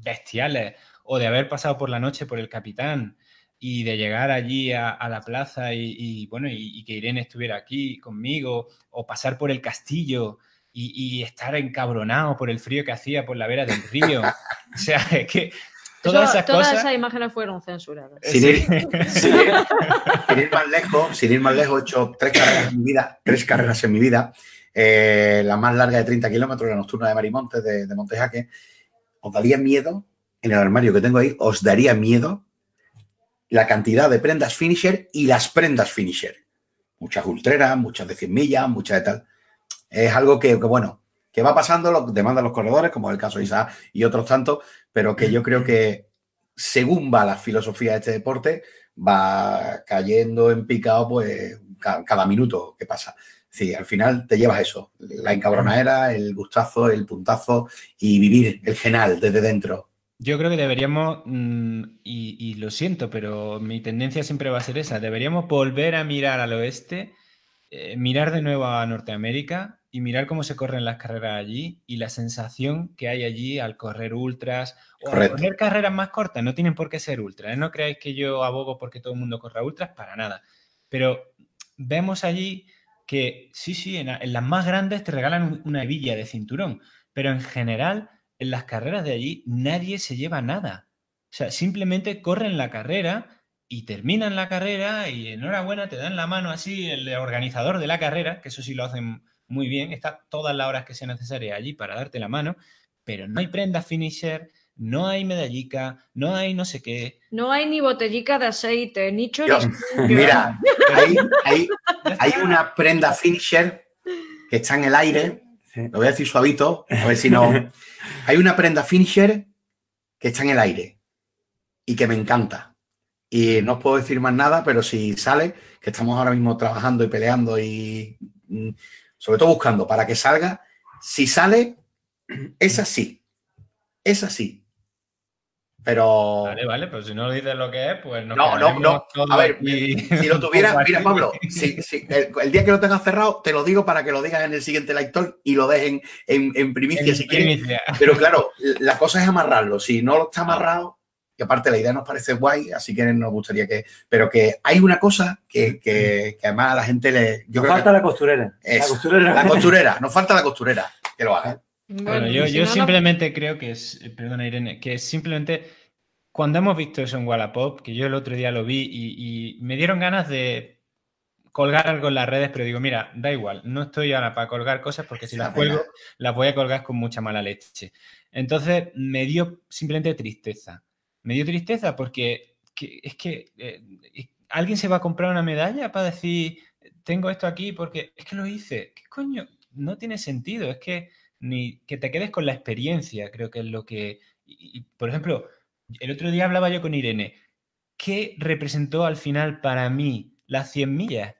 bestiales, o de haber pasado por la noche por el capitán, y de llegar allí a, la plaza y, bueno, y, que Irene estuviera aquí conmigo, o pasar por el castillo y, estar encabronado por el frío que hacía por la vera del río. [laughs] o sea, es que todas esas todas esas imágenes fueron censuradas. [laughs] Sin ir, más lejos, sin ir más lejos, he hecho tres carreras en mi vida, tres carreras en mi vida. Eh, la más larga de 30 kilómetros, la nocturna de Marimontes, de, de Montejaque. ¿Os daría miedo, en el armario que tengo ahí, os daría miedo la cantidad de prendas finisher y las prendas finisher? Muchas ultreras, muchas de 100 millas, muchas de tal es algo que, bueno, que va pasando, lo demandan los corredores, como el caso de Isaac y otros tantos, pero que yo creo que según va la filosofía de este deporte, va cayendo en picado pues cada, minuto que pasa. Sí, al final te llevas eso, la encabronadera, el gustazo, el puntazo y vivir el genal desde dentro. Yo creo que deberíamos, mm, y, y, lo siento, pero mi tendencia siempre va a ser esa, deberíamos volver a mirar al oeste eh, mirar de nuevo a Norteamérica y mirar cómo se corren las carreras allí y la sensación que hay allí al correr ultras o al correr carreras más cortas. No tienen por qué ser ultras. ¿eh? No creáis que yo abogo porque todo el mundo corra ultras, para nada. Pero vemos allí que sí, sí, en, las más grandes te regalan una hebilla de cinturón, pero en general en las carreras de allí nadie se lleva nada. O sea, simplemente corren la carrera y terminan la carrera y enhorabuena, te dan la mano así el organizador de la carrera, que eso sí lo hacen muy bien, está todas las horas que sea necesaria allí para darte la mano, pero no hay prenda finisher, no hay medallica, no hay no sé qué. No hay ni botellica de aceite, ni Yo- chorizo. [laughs] mira, hay, hay- hay una prenda finisher que está en el aire, lo voy a decir suavito, a ver si no. [laughs] Hay una prenda finisher que está en el aire y que me encanta. Y no os puedo decir más nada, pero si sale, que estamos ahora mismo trabajando y peleando y mm, sobre todo buscando para que salga, si sale, es así. Es así. Pero Vale, vale, pues si no dices lo que es, pues No, no, no. todos A ver, aquí [laughs] si lo tuviera, mira. Pablo, si, si- el, el día que lo tengas cerrado, te lo digo para que lo digas en el siguiente live talk y lo dejen en, en primicia En si quieres. Pero claro, la cosa es amarrarlo. Si no está amarrado, que aparte la idea nos parece guay, así que nos gustaría que. Pero que hay una cosa que, que- que además a la gente le. Yo Nos creo falta la costurera. La costurera. la costurera, nos falta la costurera, que lo haga. Bueno, yo, si yo no, simplemente creo que es, eh, perdona Irene, que es simplemente cuando hemos visto eso en Wallapop, que yo el otro día lo vi y, y me dieron ganas de colgar algo en las redes, pero digo, mira, da igual, no estoy ahora para colgar cosas porque si las cuelgo, las voy a colgar con mucha mala leche. Entonces me dio simplemente tristeza. Me dio tristeza porque que- es que eh, alguien se va a comprar una medalla para decir, tengo esto aquí porque es que lo hice. ¿Qué coño? No tiene sentido. Es que ni que te quedes con la experiencia, creo que es lo que... y- y, por ejemplo, el otro día hablaba yo con Irene. ¿Qué representó al final para mí las 100 millas?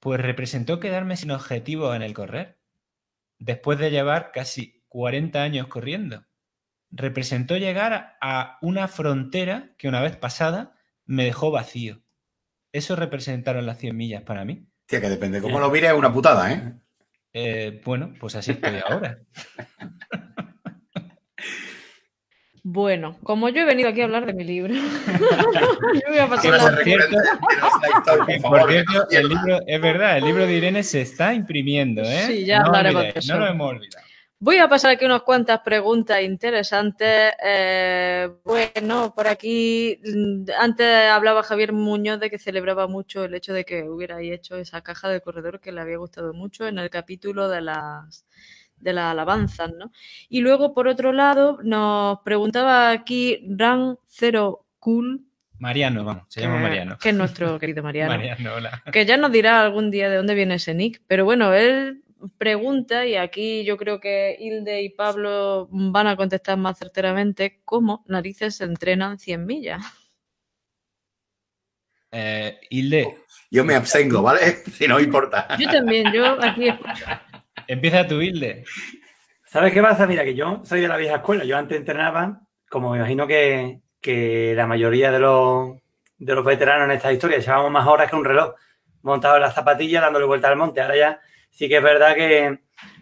Pues representó quedarme sin objetivo en el correr. Después de llevar casi 40 años corriendo. Representó llegar a una frontera que una vez pasada me dejó vacío. Eso representaron las 100 millas para mí. Tía, que depende cómo lo mires, es una putada, ¿eh? Eh, bueno, pues así estoy ahora. [laughs] Bueno, como yo he venido aquí a hablar de mi libro, [laughs] yo voy a pasar la- por cierto, el libro, es verdad, el libro de Irene se está imprimiendo, ¿eh? Sí, ya no hablaremos olvidéis, de eso. No lo hemos olvidado. Voy a pasar aquí unas cuantas preguntas interesantes. Eh, bueno, por aquí, mm, antes hablaba Javier Muñoz de que celebraba mucho el hecho de que hubierais hecho esa caja de corredor que le había gustado mucho en el capítulo de las de las alabanzas, ¿no? Y luego, por otro lado, nos preguntaba aquí Ran Zero Cool, Mariano, vamos, se llama Mariano. que es nuestro querido Mariano [laughs] Mariano, hola. que ya nos dirá algún día de dónde viene ese nick, pero bueno, él pregunta, y aquí yo creo que Hilde y Pablo van a contestar más certeramente, ¿cómo narices se entrenan 100 millas? Eh, Hilde, Yo me abstengo, ¿vale? [laughs] Si no importa. Yo también, yo aquí escucho. empieza tu Hilde. ¿Sabes qué pasa? Mira, que yo soy de la vieja escuela. Yo antes entrenaba, como me imagino que, que la mayoría de los, de los veteranos en esta historia, echábamos más horas que un reloj montado en las zapatillas dándole vuelta al monte. Ahora ya sí que es verdad que,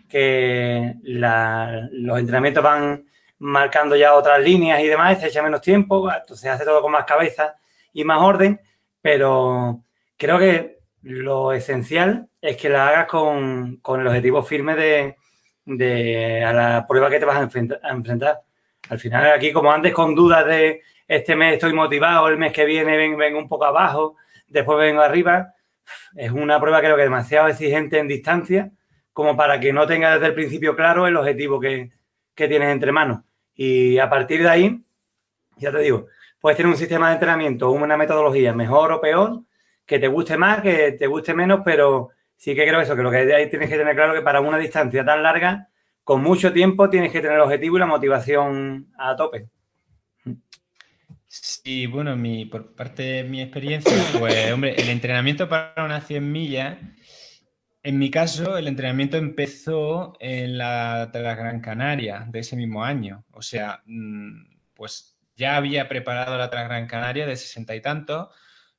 que los entrenamientos van marcando ya otras líneas y demás, se echa menos tiempo, entonces se hace todo con más cabeza y más orden, pero creo que lo esencial es que la hagas con, con el objetivo firme de, de a la prueba que te vas a enfrenta- a enfrentar. Al final, aquí, como antes, con dudas de este mes estoy motivado, el mes que viene ven- vengo un poco abajo, después vengo arriba, es una prueba creo que demasiado exigente en distancia, como para que no tenga desde el principio claro el objetivo que, que tienes entre manos. Y a partir de ahí, ya te digo, puedes tener un sistema de entrenamiento, una metodología mejor o peor, que te guste más, que te guste menos, pero sí que creo eso, que lo que ahí tienes que tener claro que para una distancia tan larga, con mucho tiempo, tienes que tener el objetivo y la motivación a tope. Sí, bueno, mi, por parte de mi experiencia, pues, hombre, el entrenamiento para unas 100 millas, en mi caso, el entrenamiento empezó en la Gran Canaria de ese mismo año. O sea, mm, pues ya había preparado la Gran Canaria de sesenta y tantos,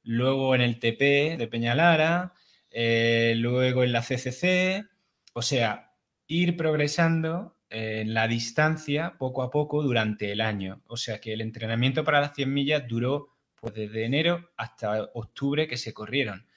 luego en el TP de Peñalara, eh, luego en la CCC, o sea, ir progresando en la distancia poco a poco durante el año. O sea que el entrenamiento para las 100 millas duró pues desde enero hasta octubre que se corrieron.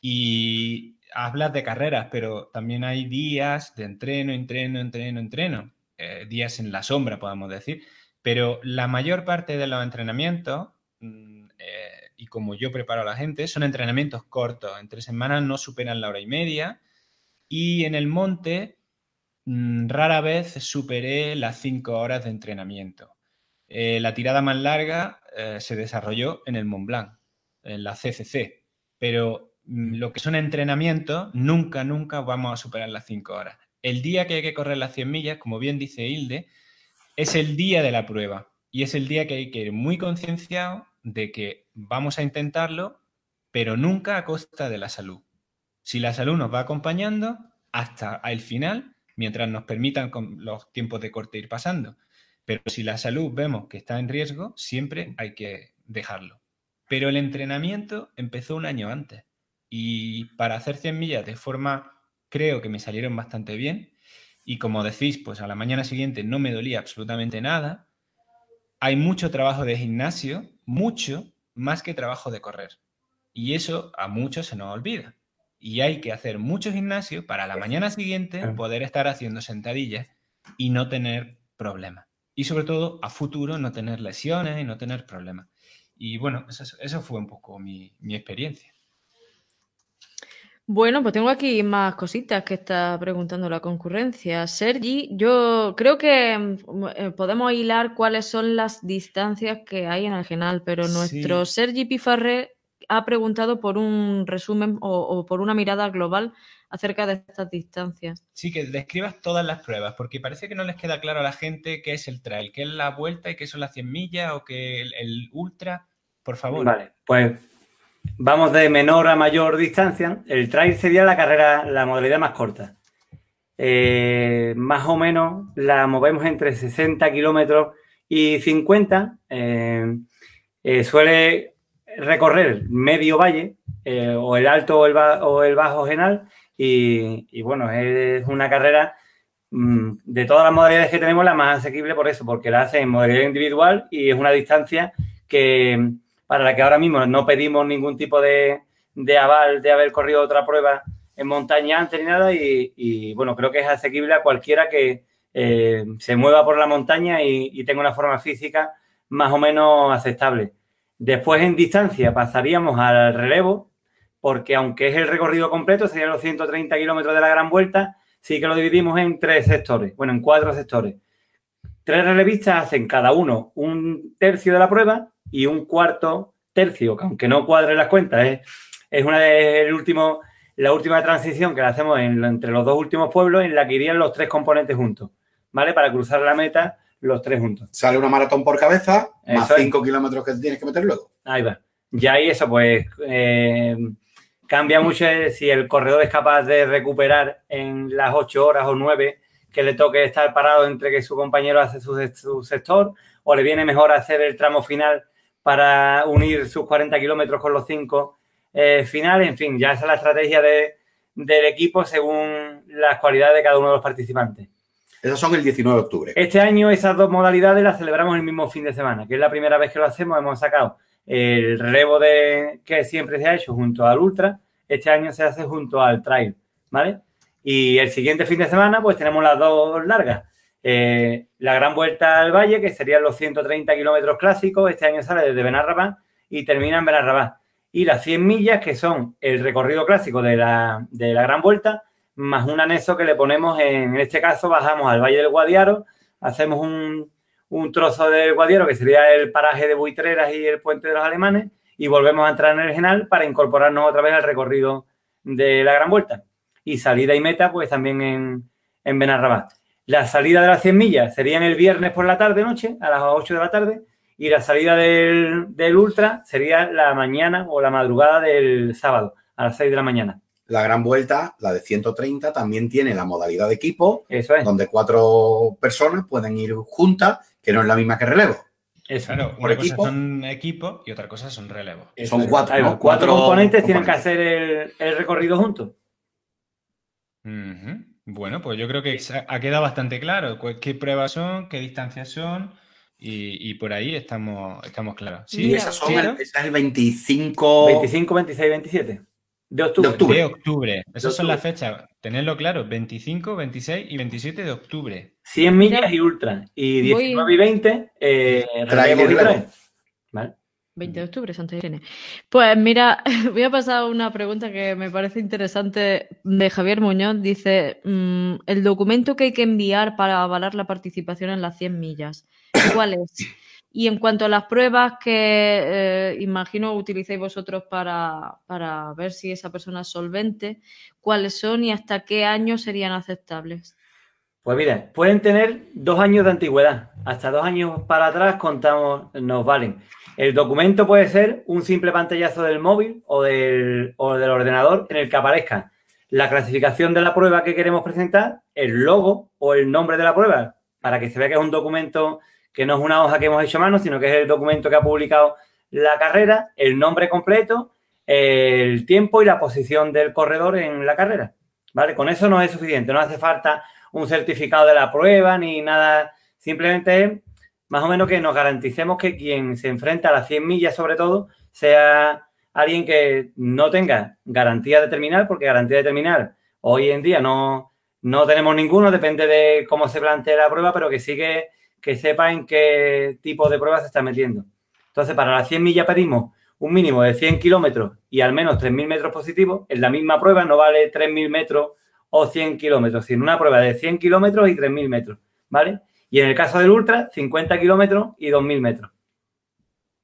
Y hablas de carreras, pero también hay días de entreno, entreno, entreno, entreno. Eh, días en la sombra, podemos decir. Pero la mayor parte de los entrenamientos, mm, eh, y como yo preparo a la gente, son entrenamientos cortos. Entre semanas no superan la hora y media. Y en el monte rara vez superé las cinco horas de entrenamiento. Eh, la tirada más larga eh, se desarrolló en el Mont Blanc, en la CCC. Pero mm, lo que son entrenamientos, nunca, nunca vamos a superar las cinco horas. El día que hay que correr las 100 millas, como bien dice Hilde, es el día de la prueba. Y es el día que hay que ir muy concienciado de que vamos a intentarlo, pero nunca a costa de la salud. Si la salud nos va acompañando hasta el final, mientras nos permitan los tiempos de corte ir pasando. Pero si la salud vemos que está en riesgo, siempre hay que dejarlo. Pero el entrenamiento empezó un año antes. Y para hacer 100 millas de forma, creo que me salieron bastante bien. Y como decís, pues a la mañana siguiente no me dolía absolutamente nada hay mucho trabajo de gimnasio, mucho más que trabajo de correr. Y eso a muchos se nos olvida. Y hay que hacer mucho gimnasio para la mañana siguiente poder estar haciendo sentadillas y no tener problemas. Y sobre todo a futuro no tener lesiones y no tener problemas. Y bueno, eso, fue un poco mi experiencia. Bueno, pues tengo aquí más cositas que está preguntando la concurrencia. Sergi, yo creo que mm, eh, podemos hilar cuáles son las distancias que hay en el general, pero nuestro Sergi Pifarre ha preguntado por un resumen o, por una mirada global acerca de estas distancias. Sí, que describas todas las pruebas, porque parece que no les queda claro a la gente qué es el trail, qué es la vuelta y qué son las 100 millas o qué el, el ultra. Por favor. Vale, pues Vamos de menor a mayor distancia. El trail sería la carrera, la modalidad más corta. Eh, más o menos la movemos entre 60 kilómetros y 50. Eh, eh, suele recorrer medio valle, o el alto o el, bajo genal. Y, bueno, es una carrera mm, de todas las modalidades que tenemos la más asequible por eso, porque la hace en modalidad individual y es una distancia que para la que ahora mismo no pedimos ningún tipo de, aval de haber corrido otra prueba en montaña antes ni nada y, bueno, creo que es asequible a cualquiera que eh, se mueva por la montaña y, tenga una forma física más o menos aceptable. Después en distancia pasaríamos al relevo, porque aunque es el recorrido completo, serían los 130 kilómetros de la gran vuelta, sí que lo dividimos en tres sectores, bueno, en cuatro sectores. Tres relevistas hacen cada uno un tercio de la prueba y un cuarto tercio, que aunque no cuadre las cuentas, es, una de la última transición que la hacemos entre los dos últimos pueblos en la que irían los tres componentes juntos, ¿vale? Para cruzar la meta los tres juntos. Sale una maratón por cabeza, más cinco kilómetros que tienes que meter luego. Ahí va. Ya ahí eso, pues, eh, cambia mucho si el corredor es capaz de recuperar en las ocho horas o nueve que le toque estar parado entre que su compañero hace su, su sector o le viene mejor hacer el tramo final para unir sus 40 kilómetros con los 5 eh, finales. En fin, ya esa es la estrategia del equipo según las cualidades de cada uno de los participantes. Esos son el 19 de octubre. Este año esas dos modalidades las celebramos el mismo fin de semana, que es la primera vez que lo hacemos. Hemos sacado el relevo de que siempre se ha hecho junto al ultra. Este año se hace junto al trail, ¿vale? Y el siguiente fin de semana, pues tenemos las dos largas. Eh, la gran vuelta al valle, que serían los 130 kilómetros clásicos, este año sale desde Benarrabá y termina en Benarrabá. Y las 100 millas, que son el recorrido clásico de la, gran vuelta, más un anexo que le ponemos, en, este caso, bajamos al Valle del Guadiaro, hacemos un, trozo del Guadiaro, que sería el paraje de Buitreras y el Puente de los Alemanes, y volvemos a entrar en el Genal para incorporarnos otra vez al recorrido de la gran vuelta. Y salida y meta, pues también en, en. La salida de las 100 millas sería el viernes por la tarde, noche, a las 8 de la tarde, y la salida del, ultra sería la mañana o la madrugada del sábado, a las 6 de la mañana. La gran vuelta, la de 130, también tiene la modalidad de equipo, Eso es. donde cuatro personas pueden ir juntas, que no es la misma que relevo. Eso, claro, por equipo. son equipo y otra cosa son relevo. Son cuatro, cuatro, componentes, tienen que hacer el, recorrido juntos. Bueno, pues yo creo que ha quedado bastante claro qué pruebas son, qué distancias son y, por ahí estamos, estamos claros. Sí, esas son el, es el 25... 25, 26, 27 de octubre. De octubre. Esas son las fechas. Tenedlo claro, 25, 26 y 27 de octubre. 100 millas y ultra. Y 19 y 20 eh, ¿Vale? 20 de octubre, Santa Irene. Pues mira, [laughs] voy a pasar a una pregunta que me parece interesante de Javier Muñoz. Dice, mm, el documento que hay que enviar para avalar la participación en las 100 millas, ¿cuál es? Y en cuanto a las pruebas que eh, imagino utilicéis vosotros para, para ver si esa persona es solvente, ¿cuáles son y hasta qué año serían aceptables? Pues mira, pueden tener dos años de antigüedad. Hasta dos años para atrás contamos, nos valen. El documento puede ser un simple pantallazo del móvil o del, o del ordenador en el que aparezca la clasificación de la prueba que queremos presentar, el logo o el nombre de la prueba, para que se vea que es un documento que no es una hoja que hemos hecho a mano, sino que es el documento que ha publicado la carrera, el nombre completo, el tiempo y la posición del corredor en la carrera. ¿Vale? Con eso no es suficiente, no hace falta un certificado de la prueba ni nada, simplemente más o menos que nos garanticemos que quien se enfrenta a las 100 millas sobre todo sea alguien que no tenga garantía de terminal, porque garantía de terminal hoy en día no, no tenemos ninguno, depende de cómo se plantee la prueba, pero que sí que sepa en qué tipo de pruebas se está metiendo. Entonces, para las 100 millas pedimos un mínimo de 100 kilómetros y al menos 3.000 metros positivos. En la misma prueba no vale 3.000 metros o 100 kilómetros, sino una prueba de 100 kilómetros y 3.000 metros, ¿vale? Y en el caso del ultra, 50 kilómetros y 2.000 metros.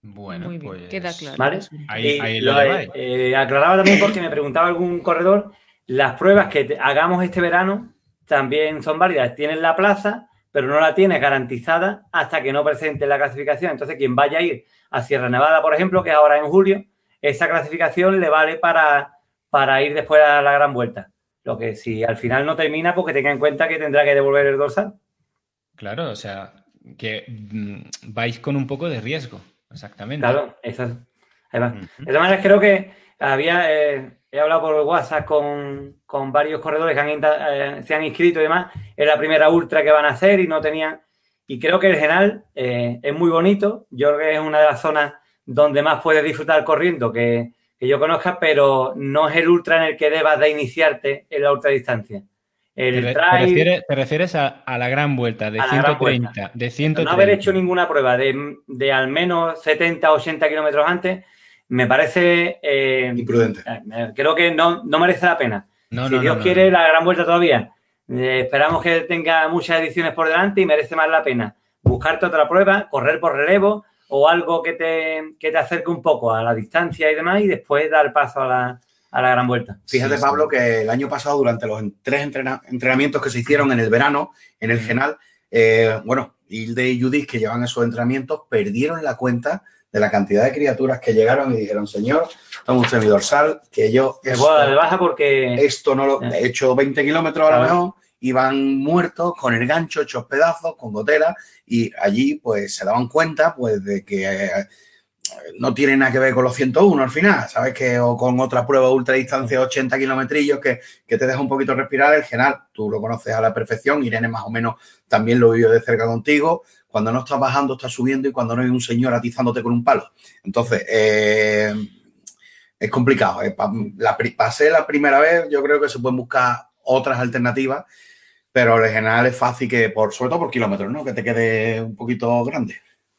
Bueno, pues... queda claro. ¿Vale? Ahí, lo, eh, aclaraba también porque me preguntaba algún corredor, las pruebas que hagamos este verano también son válidas. Tienen la plaza, pero no la tiene garantizada hasta que no presente la clasificación. Entonces, quien vaya a ir a Sierra Nevada, por ejemplo, que es ahora en julio, esa clasificación le vale para, para ir después a la gran vuelta. Lo que si al final no termina, pues que tenga en cuenta que tendrá que devolver el dorsal. Claro, o sea, que mm, vais con un poco de riesgo, exactamente. Claro, eso es. De todas maneras, creo que había, eh, he hablado por WhatsApp con, varios corredores que eh, se han inscrito y demás. Es la primera ultra que van a hacer y no tenían. Y creo que el Genal eh, es muy bonito. Yo creo que es una de las zonas donde más puedes disfrutar corriendo que, yo conozca, pero no es el ultra en el que debas de iniciarte en la ultradistancia. El te, refieres, a, la gran vuelta de 130, de 130. No haber hecho ninguna prueba de, de al menos 70 o 80 kilómetros antes me parece... Eh, Imprudente. Eh, creo que no, merece la pena. si Dios quiere, la gran vuelta todavía. Eh, esperamos que tenga muchas ediciones por delante y merece más la pena buscarte otra prueba, correr por relevo o algo que te, que te acerque un poco a la distancia y demás y después dar paso a la, a la gran vuelta. Fíjate, Pablo, que el año pasado, durante los tres entrenamientos que se hicieron en el verano, en el Genal, bueno, Hilde y Judith, que llevan esos entrenamientos, perdieron la cuenta de la cantidad de criaturas que llegaron y dijeron, señor, toma usted mi dorsal, que yo... Esto, de baja porque... Esto no lo... He hecho 20 kilómetros a lo mejor y van muertos con el gancho hechos pedazos, con gotera, y allí pues se daban cuenta pues de que eh, no tiene nada que ver con los 101 al final, ¿sabes? Que o con otra prueba ultra distancia 80 kilometrillos que, que, te deja un poquito respirar, el general, tú lo conoces a la perfección, Irene más o menos también lo vivió de cerca contigo, cuando no estás bajando, estás subiendo y cuando no hay un señor atizándote con un palo. Entonces, eh, es complicado. Eh. La, pasé la primera vez, yo creo que se pueden buscar otras alternativas, pero en general es fácil que, por, sobre todo por kilómetros, ¿no? Que te quede un poquito grande.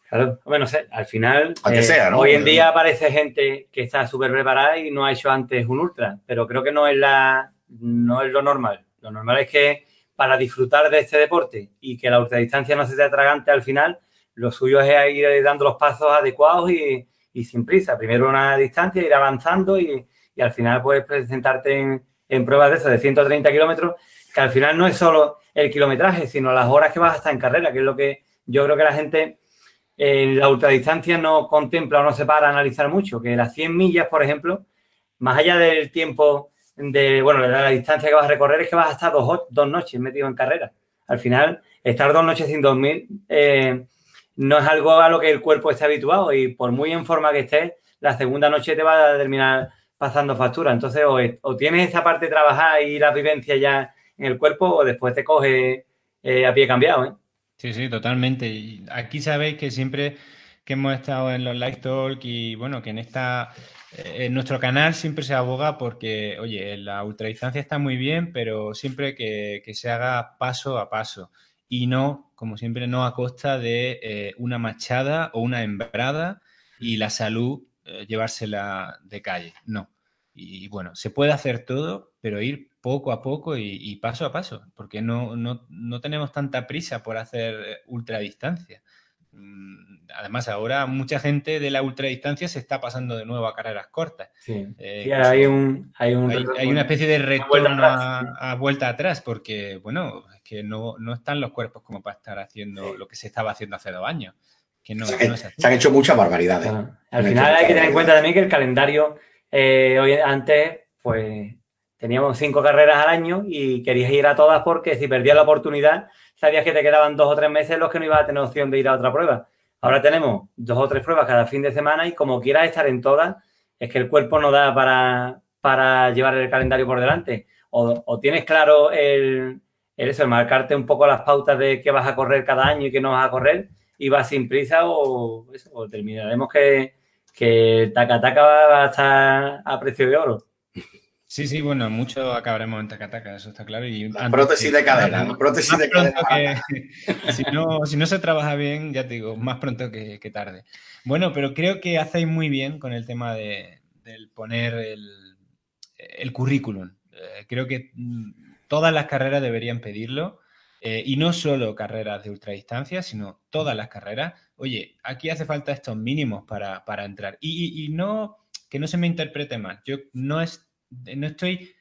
Claro, bueno, no sé, al final, eh, hoy en día aparece gente que está súper preparada y no ha hecho antes un ultra, pero creo que no es, la, no es lo normal. Lo normal es que para disfrutar de este deporte y que la ultradistancia no se te atragante al final, lo suyo es ir dando los pasos adecuados y, sin prisa. Primero una distancia, ir avanzando y, al final puedes presentarte en, pruebas de eso, de 130 kilómetros, que al final no es solo el kilometraje, sino las horas que vas a estar en carrera, que es lo que yo creo que la gente en la ultradistancia no contempla o no se para a analizar mucho, que las 100 millas, por ejemplo, más allá del tiempo de, bueno, la, distancia que vas a recorrer es que vas a estar dos, dos noches metido en carrera. Al final, estar dos noches sin dormir eh, no es algo a lo que el cuerpo esté habituado y por muy en forma que estés, la segunda noche te va a terminar pasando factura. Entonces, o, tienes esa parte de trabajar y la vivencia ya en el cuerpo o después te coge eh, a pie cambiado. ¿eh? Sí, sí, totalmente. Y aquí sabéis que siempre que hemos estado en los live talk y bueno, que en esta eh, en nuestro canal siempre se aboga porque, oye, la ultradistancia está muy bien, pero siempre que, se haga paso a paso y no, como siempre, no a costa de eh, una machada o una embrada y la salud eh, llevársela de calle. No. Y bueno, se puede hacer todo, pero ir poco a poco y, paso a paso, porque no, no, tenemos tanta prisa por hacer ultradistancia. Mm, además, ahora mucha gente de la ultradistancia se está pasando de nuevo a carreras cortas. Sí, eh, hay, un, hay, una especie de retorno a, vuelta atrás, porque, bueno, es que no, están los cuerpos como para estar haciendo lo que se estaba haciendo hace dos años. Que no, se, han hecho muchas barbaridades. Al final hay que tener en cuenta también que el calendario eh, hoy, antes, pues teníamos cinco carreras al año y querías ir a todas porque si perdías la oportunidad, sabías que te quedaban dos o tres meses los que no ibas a tener opción de ir a otra prueba. Ahora tenemos dos o tres pruebas cada fin de semana y como quieras estar en todas, es que el cuerpo no da para, para llevar el calendario por delante. O, tienes claro el, eso, el marcarte un poco las pautas de qué vas a correr cada año y qué no vas a correr y vas sin prisa o, eso, o terminaremos que, que Taca Taca va a estar a precio de oro. Sí, sí, bueno, mucho acabaremos en Taca, eso está claro. Y prótesis de cadera, prótesis de cadera. [laughs] si, no, si no se trabaja bien, ya te digo, más pronto que, tarde. Bueno, pero creo que hacéis muy bien con el tema de, del poner el, currículum. Eh, creo que mm, todas las carreras deberían pedirlo. Eh, y no solo carreras de ultradistancia, sino todas las carreras. Oye, aquí hace falta estos mínimos para, entrar. Y, no, que no se me interprete mal. Yo no, es, no estoy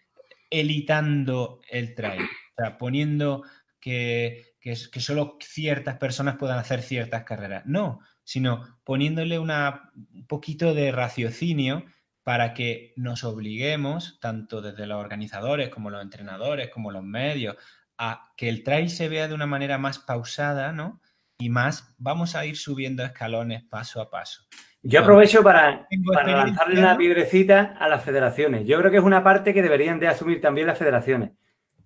elitando el trail, o sea, poniendo que, solo ciertas personas puedan hacer ciertas carreras. No, sino poniéndole una, un poquito de raciocinio para que nos obliguemos, tanto desde los organizadores como los entrenadores, como los medios, a que el trail se vea de una manera más pausada, ¿no? Y más, vamos a ir subiendo escalones paso a paso. Yo aprovecho para, lanzarle una piedrecita a las federaciones. Yo creo que es una parte que deberían de asumir también las federaciones.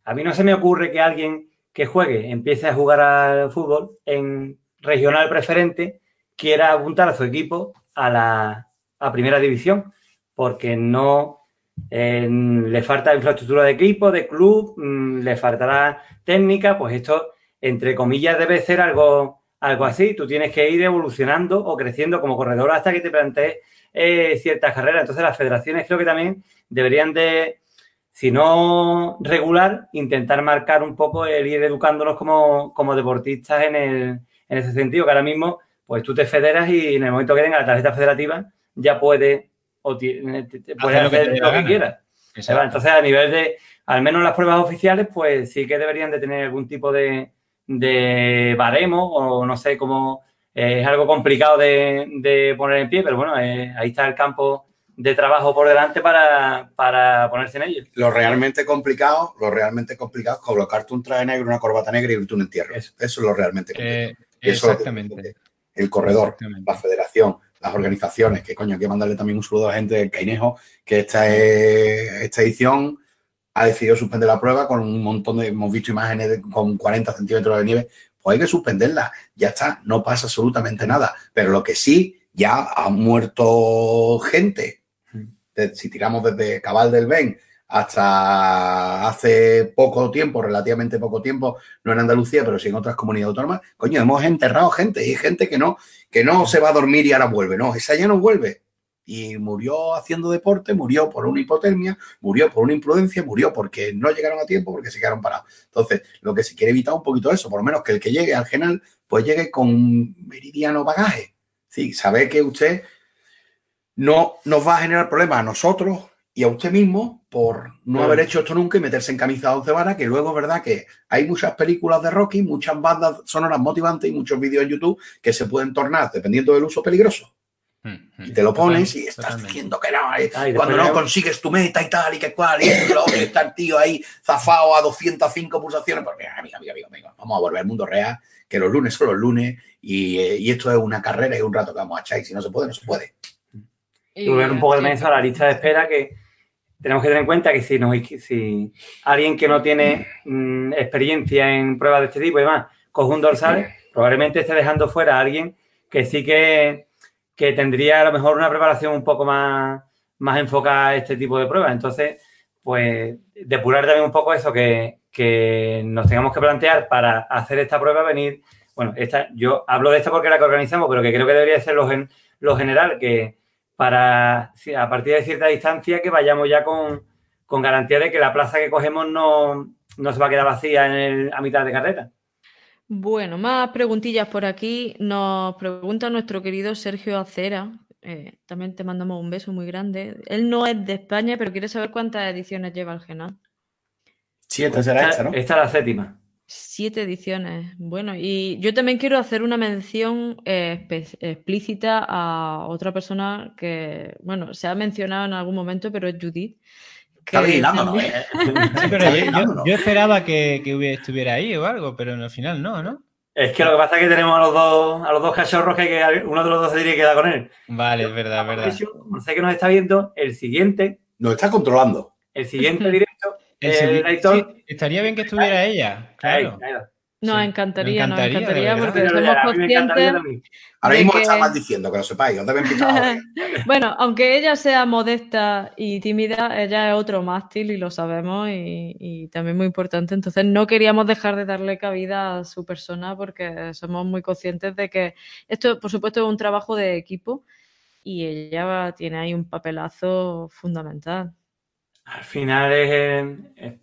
A mí no se me ocurre que alguien que juegue, empiece a jugar al fútbol en regional preferente, quiera apuntar a su equipo a la a primera división, porque no le falta infraestructura de equipo, de club, mm, le faltará técnica, pues esto, entre comillas, debe ser algo, algo así. Tú tienes que ir evolucionando o creciendo como corredor hasta que te plantees eh, ciertas carreras. Entonces, las federaciones creo que también deberían de, si no regular, intentar marcar un poco el ir educándonos como, como deportistas en, el, en ese sentido, que ahora mismo, pues tú te federas y en el momento que tengas la tarjeta federativa ya puedes o puedes hacer lo que, quieras. Entonces, a nivel de, al menos las pruebas oficiales, pues sí que deberían de tener algún tipo de, de baremo o no sé cómo. es algo complicado de, poner en pie, pero bueno, eh, ahí está el campo de trabajo por delante para, ponerse en ello. Lo realmente complicado, lo realmente complicado es colocarte un traje negro, una corbata negra y irte un entierro. Eso, es lo realmente complicado. Eh, exactamente. el corredor, la federación, las organizaciones, que coño, hay que mandarle también un saludo a la gente del Cainejo, que esta, esta edición ha decidido suspender la prueba con un montón de, hemos visto imágenes con 40 centímetros de nieve, pues hay que suspenderla, ya está, no pasa absolutamente nada, pero lo que sí, ya ha muerto gente, si tiramos desde Cabal del Ben hasta hace poco tiempo, relativamente poco tiempo, no en Andalucía, pero sí en otras comunidades autónomas, coño, hemos enterrado gente. Y gente que no, que no se va a dormir y ahora vuelve, no, esa ya no vuelve. Y murió haciendo deporte, murió por una hipotermia, murió por una imprudencia, murió porque no llegaron a tiempo, porque se quedaron parados. Entonces, lo que se quiere evitar un poquito eso, por lo menos que el que llegue al general, pues llegue con un meridiano bagaje. Sí, sabe que usted no nos va a generar problemas a nosotros y a usted mismo por no haber hecho esto nunca y meterse en camisa de once varas, que luego es verdad que hay muchas películas de Rocky, muchas bandas sonoras motivantes y muchos vídeos en YouTube que se pueden tornar, dependiendo del uso, peligroso. Y te lo pones y estás diciendo que no, eh, cuando no consigues tu meta y tal y que cual, y está el tío ahí zafado a 205 pulsaciones, porque amiga, amiga, amiga, vamos a volver al mundo real, que los lunes son los lunes y, eh, y esto es una carrera y un rato que vamos a echar y si no se puede, no se puede. Y volver un poco de mesa a la lista de espera que tenemos que tener en cuenta que si, no, si alguien que no tiene mm, experiencia en pruebas de este tipo y demás coge un dorsal, probablemente esté dejando fuera a alguien que sí que, tendría a lo mejor una preparación un poco más, más enfocada a este tipo de pruebas. Entonces, pues depurar también un poco eso que, nos tengamos que plantear para hacer esta prueba, venir, bueno, esta, yo hablo de esta porque la que organizamos, pero que creo que debería ser los, lo general, que para a partir de cierta distancia que vayamos ya con, garantía de que la plaza que cogemos no, se va a quedar vacía en a mitad de carrera. Bueno, más preguntillas por aquí. Nos pregunta nuestro querido Sergio Acera. Eh, también te mandamos un beso muy grande. Él no es de España, pero quiere saber cuántas ediciones lleva el Genal. Siete será esta, ¿no? Esta es la séptima. Siete ediciones. Bueno, y yo también quiero hacer una mención eh, explícita a otra persona que, bueno, se ha mencionado en algún momento, pero es Judith. Está vigilándonos, ¿eh? [laughs] yo, esperaba que, estuviera ahí o algo, pero al final no, ¿no? Es que lo que pasa es que tenemos a los dos, a los dos cachorros que, que uno de los dos se tiene que quedar con él. Vale, es verdad, es verdad. No sé que nos está viendo, el siguiente. Nos está controlando. El siguiente [laughs] directo estaría bien que estuviera ella. Claro. Nos encantaría, nos encantaría, porque somos conscientes. Ahora mismo está mal diciendo, que lo sepáis, os deben [laughs] Bueno, aunque ella sea modesta y tímida, ella es otro mástil y lo sabemos y, y, también muy importante. Entonces no queríamos dejar de darle cabida a su persona porque somos muy conscientes de que esto, por supuesto, es un trabajo de equipo y ella tiene ahí un papelazo fundamental. Al final es,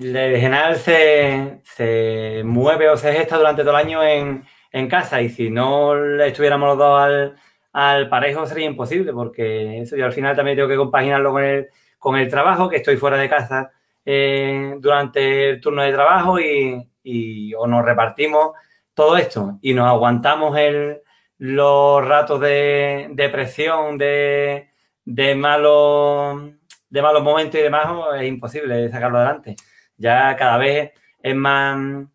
el general se, mueve o se gesta durante todo el año en, casa y si no estuviéramos los dos al, al, parejo sería imposible porque eso yo al final también tengo que compaginarlo con el, con el trabajo, que estoy fuera de casa eh, durante el turno de trabajo y, o nos repartimos todo esto y nos aguantamos el, los ratos de, de presión, de, de malos de malos momentos y demás, es imposible sacarlo adelante. Ya cada vez es más,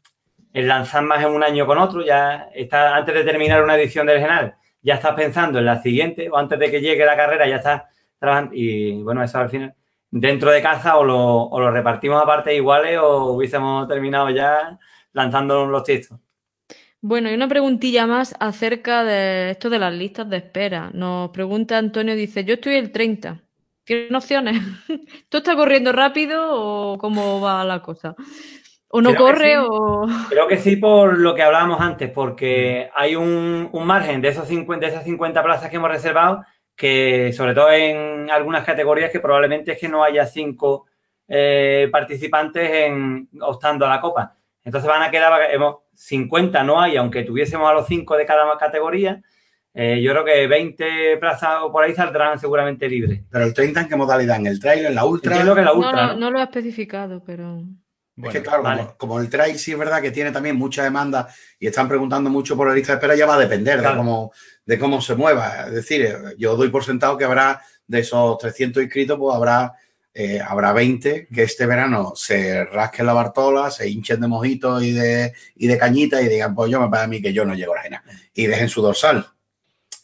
el lanzar más en un año con otro, ya está, antes de terminar una edición del Genal, ya estás pensando en la siguiente, o antes de que llegue la carrera ya estás trabajando, y bueno, eso al final, dentro de casa o lo, repartimos a partes iguales o hubiésemos terminado ya lanzando los textos. Bueno, y una preguntilla más acerca de esto de las listas de espera. Nos pregunta Antonio, dice, yo estoy el 30. ¿Tiene opciones? [laughs] ¿Tú estás corriendo rápido o cómo va la cosa? ¿O no corre o...? [laughs] Creo que sí por lo que hablábamos antes, porque hay un, margen de, esos 50, de esas 50 plazas que hemos reservado que, sobre todo en algunas categorías, que probablemente es que no haya cinco eh, participantes en, optando a la copa. Entonces van a quedar, hemos, 50 no hay, aunque tuviésemos a los cinco de cada categoría, eh, yo creo que 20 plazas o por ahí saldrán seguramente libres. ¿Pero el 30 en qué modalidad? ¿En el trail, en la ultra? que la ultra no, no, lo ha especificado, pero... es que claro, como, el trail sí es verdad que tiene también mucha demanda y están preguntando mucho por la lista de espera, ya va a depender de, cómo, de cómo se mueva. Es decir, yo doy por sentado que habrá de esos 300 inscritos, pues habrá, eh, habrá 20 que este verano se rasquen la bartola, se hinchen de mojitos y de, y de cañita y digan, pues yo me parece a mí que yo no llego a la arena. Y dejen su dorsal.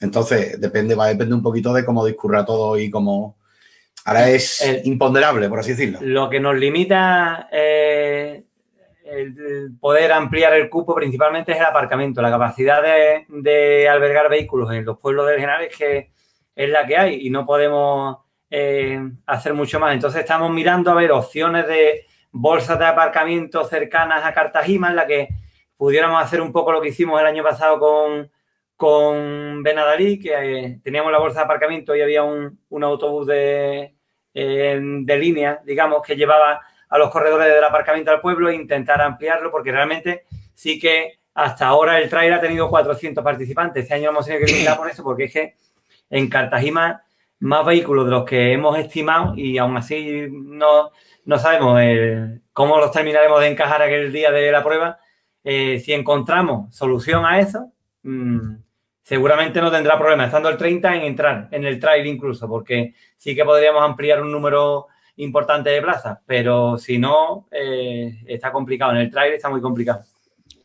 Entonces, depende, va a depender un poquito de cómo discurra todo y cómo. Ahora es imponderable, por así decirlo. Lo que nos limita eh, el poder ampliar el cupo principalmente es el aparcamiento. La capacidad de, albergar vehículos en los pueblos del general es que es la que hay y no podemos eh, hacer mucho más. Entonces estamos mirando a ver opciones de bolsas de aparcamiento cercanas a Cartagena en la que pudiéramos hacer un poco lo que hicimos el año pasado con, con Benadalí, que eh, teníamos la bolsa de aparcamiento y había un, autobús de, de, línea, digamos, que llevaba a los corredores del aparcamiento al pueblo e intentar ampliarlo, porque realmente sí que hasta ahora el trail ha tenido 400 participantes. Este año hemos tenido que limitar por eso, porque es que en Cartagena más vehículos de los que hemos estimado y aún así no, no sabemos eh, cómo los terminaremos de encajar aquel día de la prueba. Eh, si encontramos solución a eso, mmm, seguramente no tendrá problema, estando el 30 en entrar en el trail incluso, porque sí que podríamos ampliar un número importante de plazas, pero si no, eh, está complicado. En el trail está muy complicado.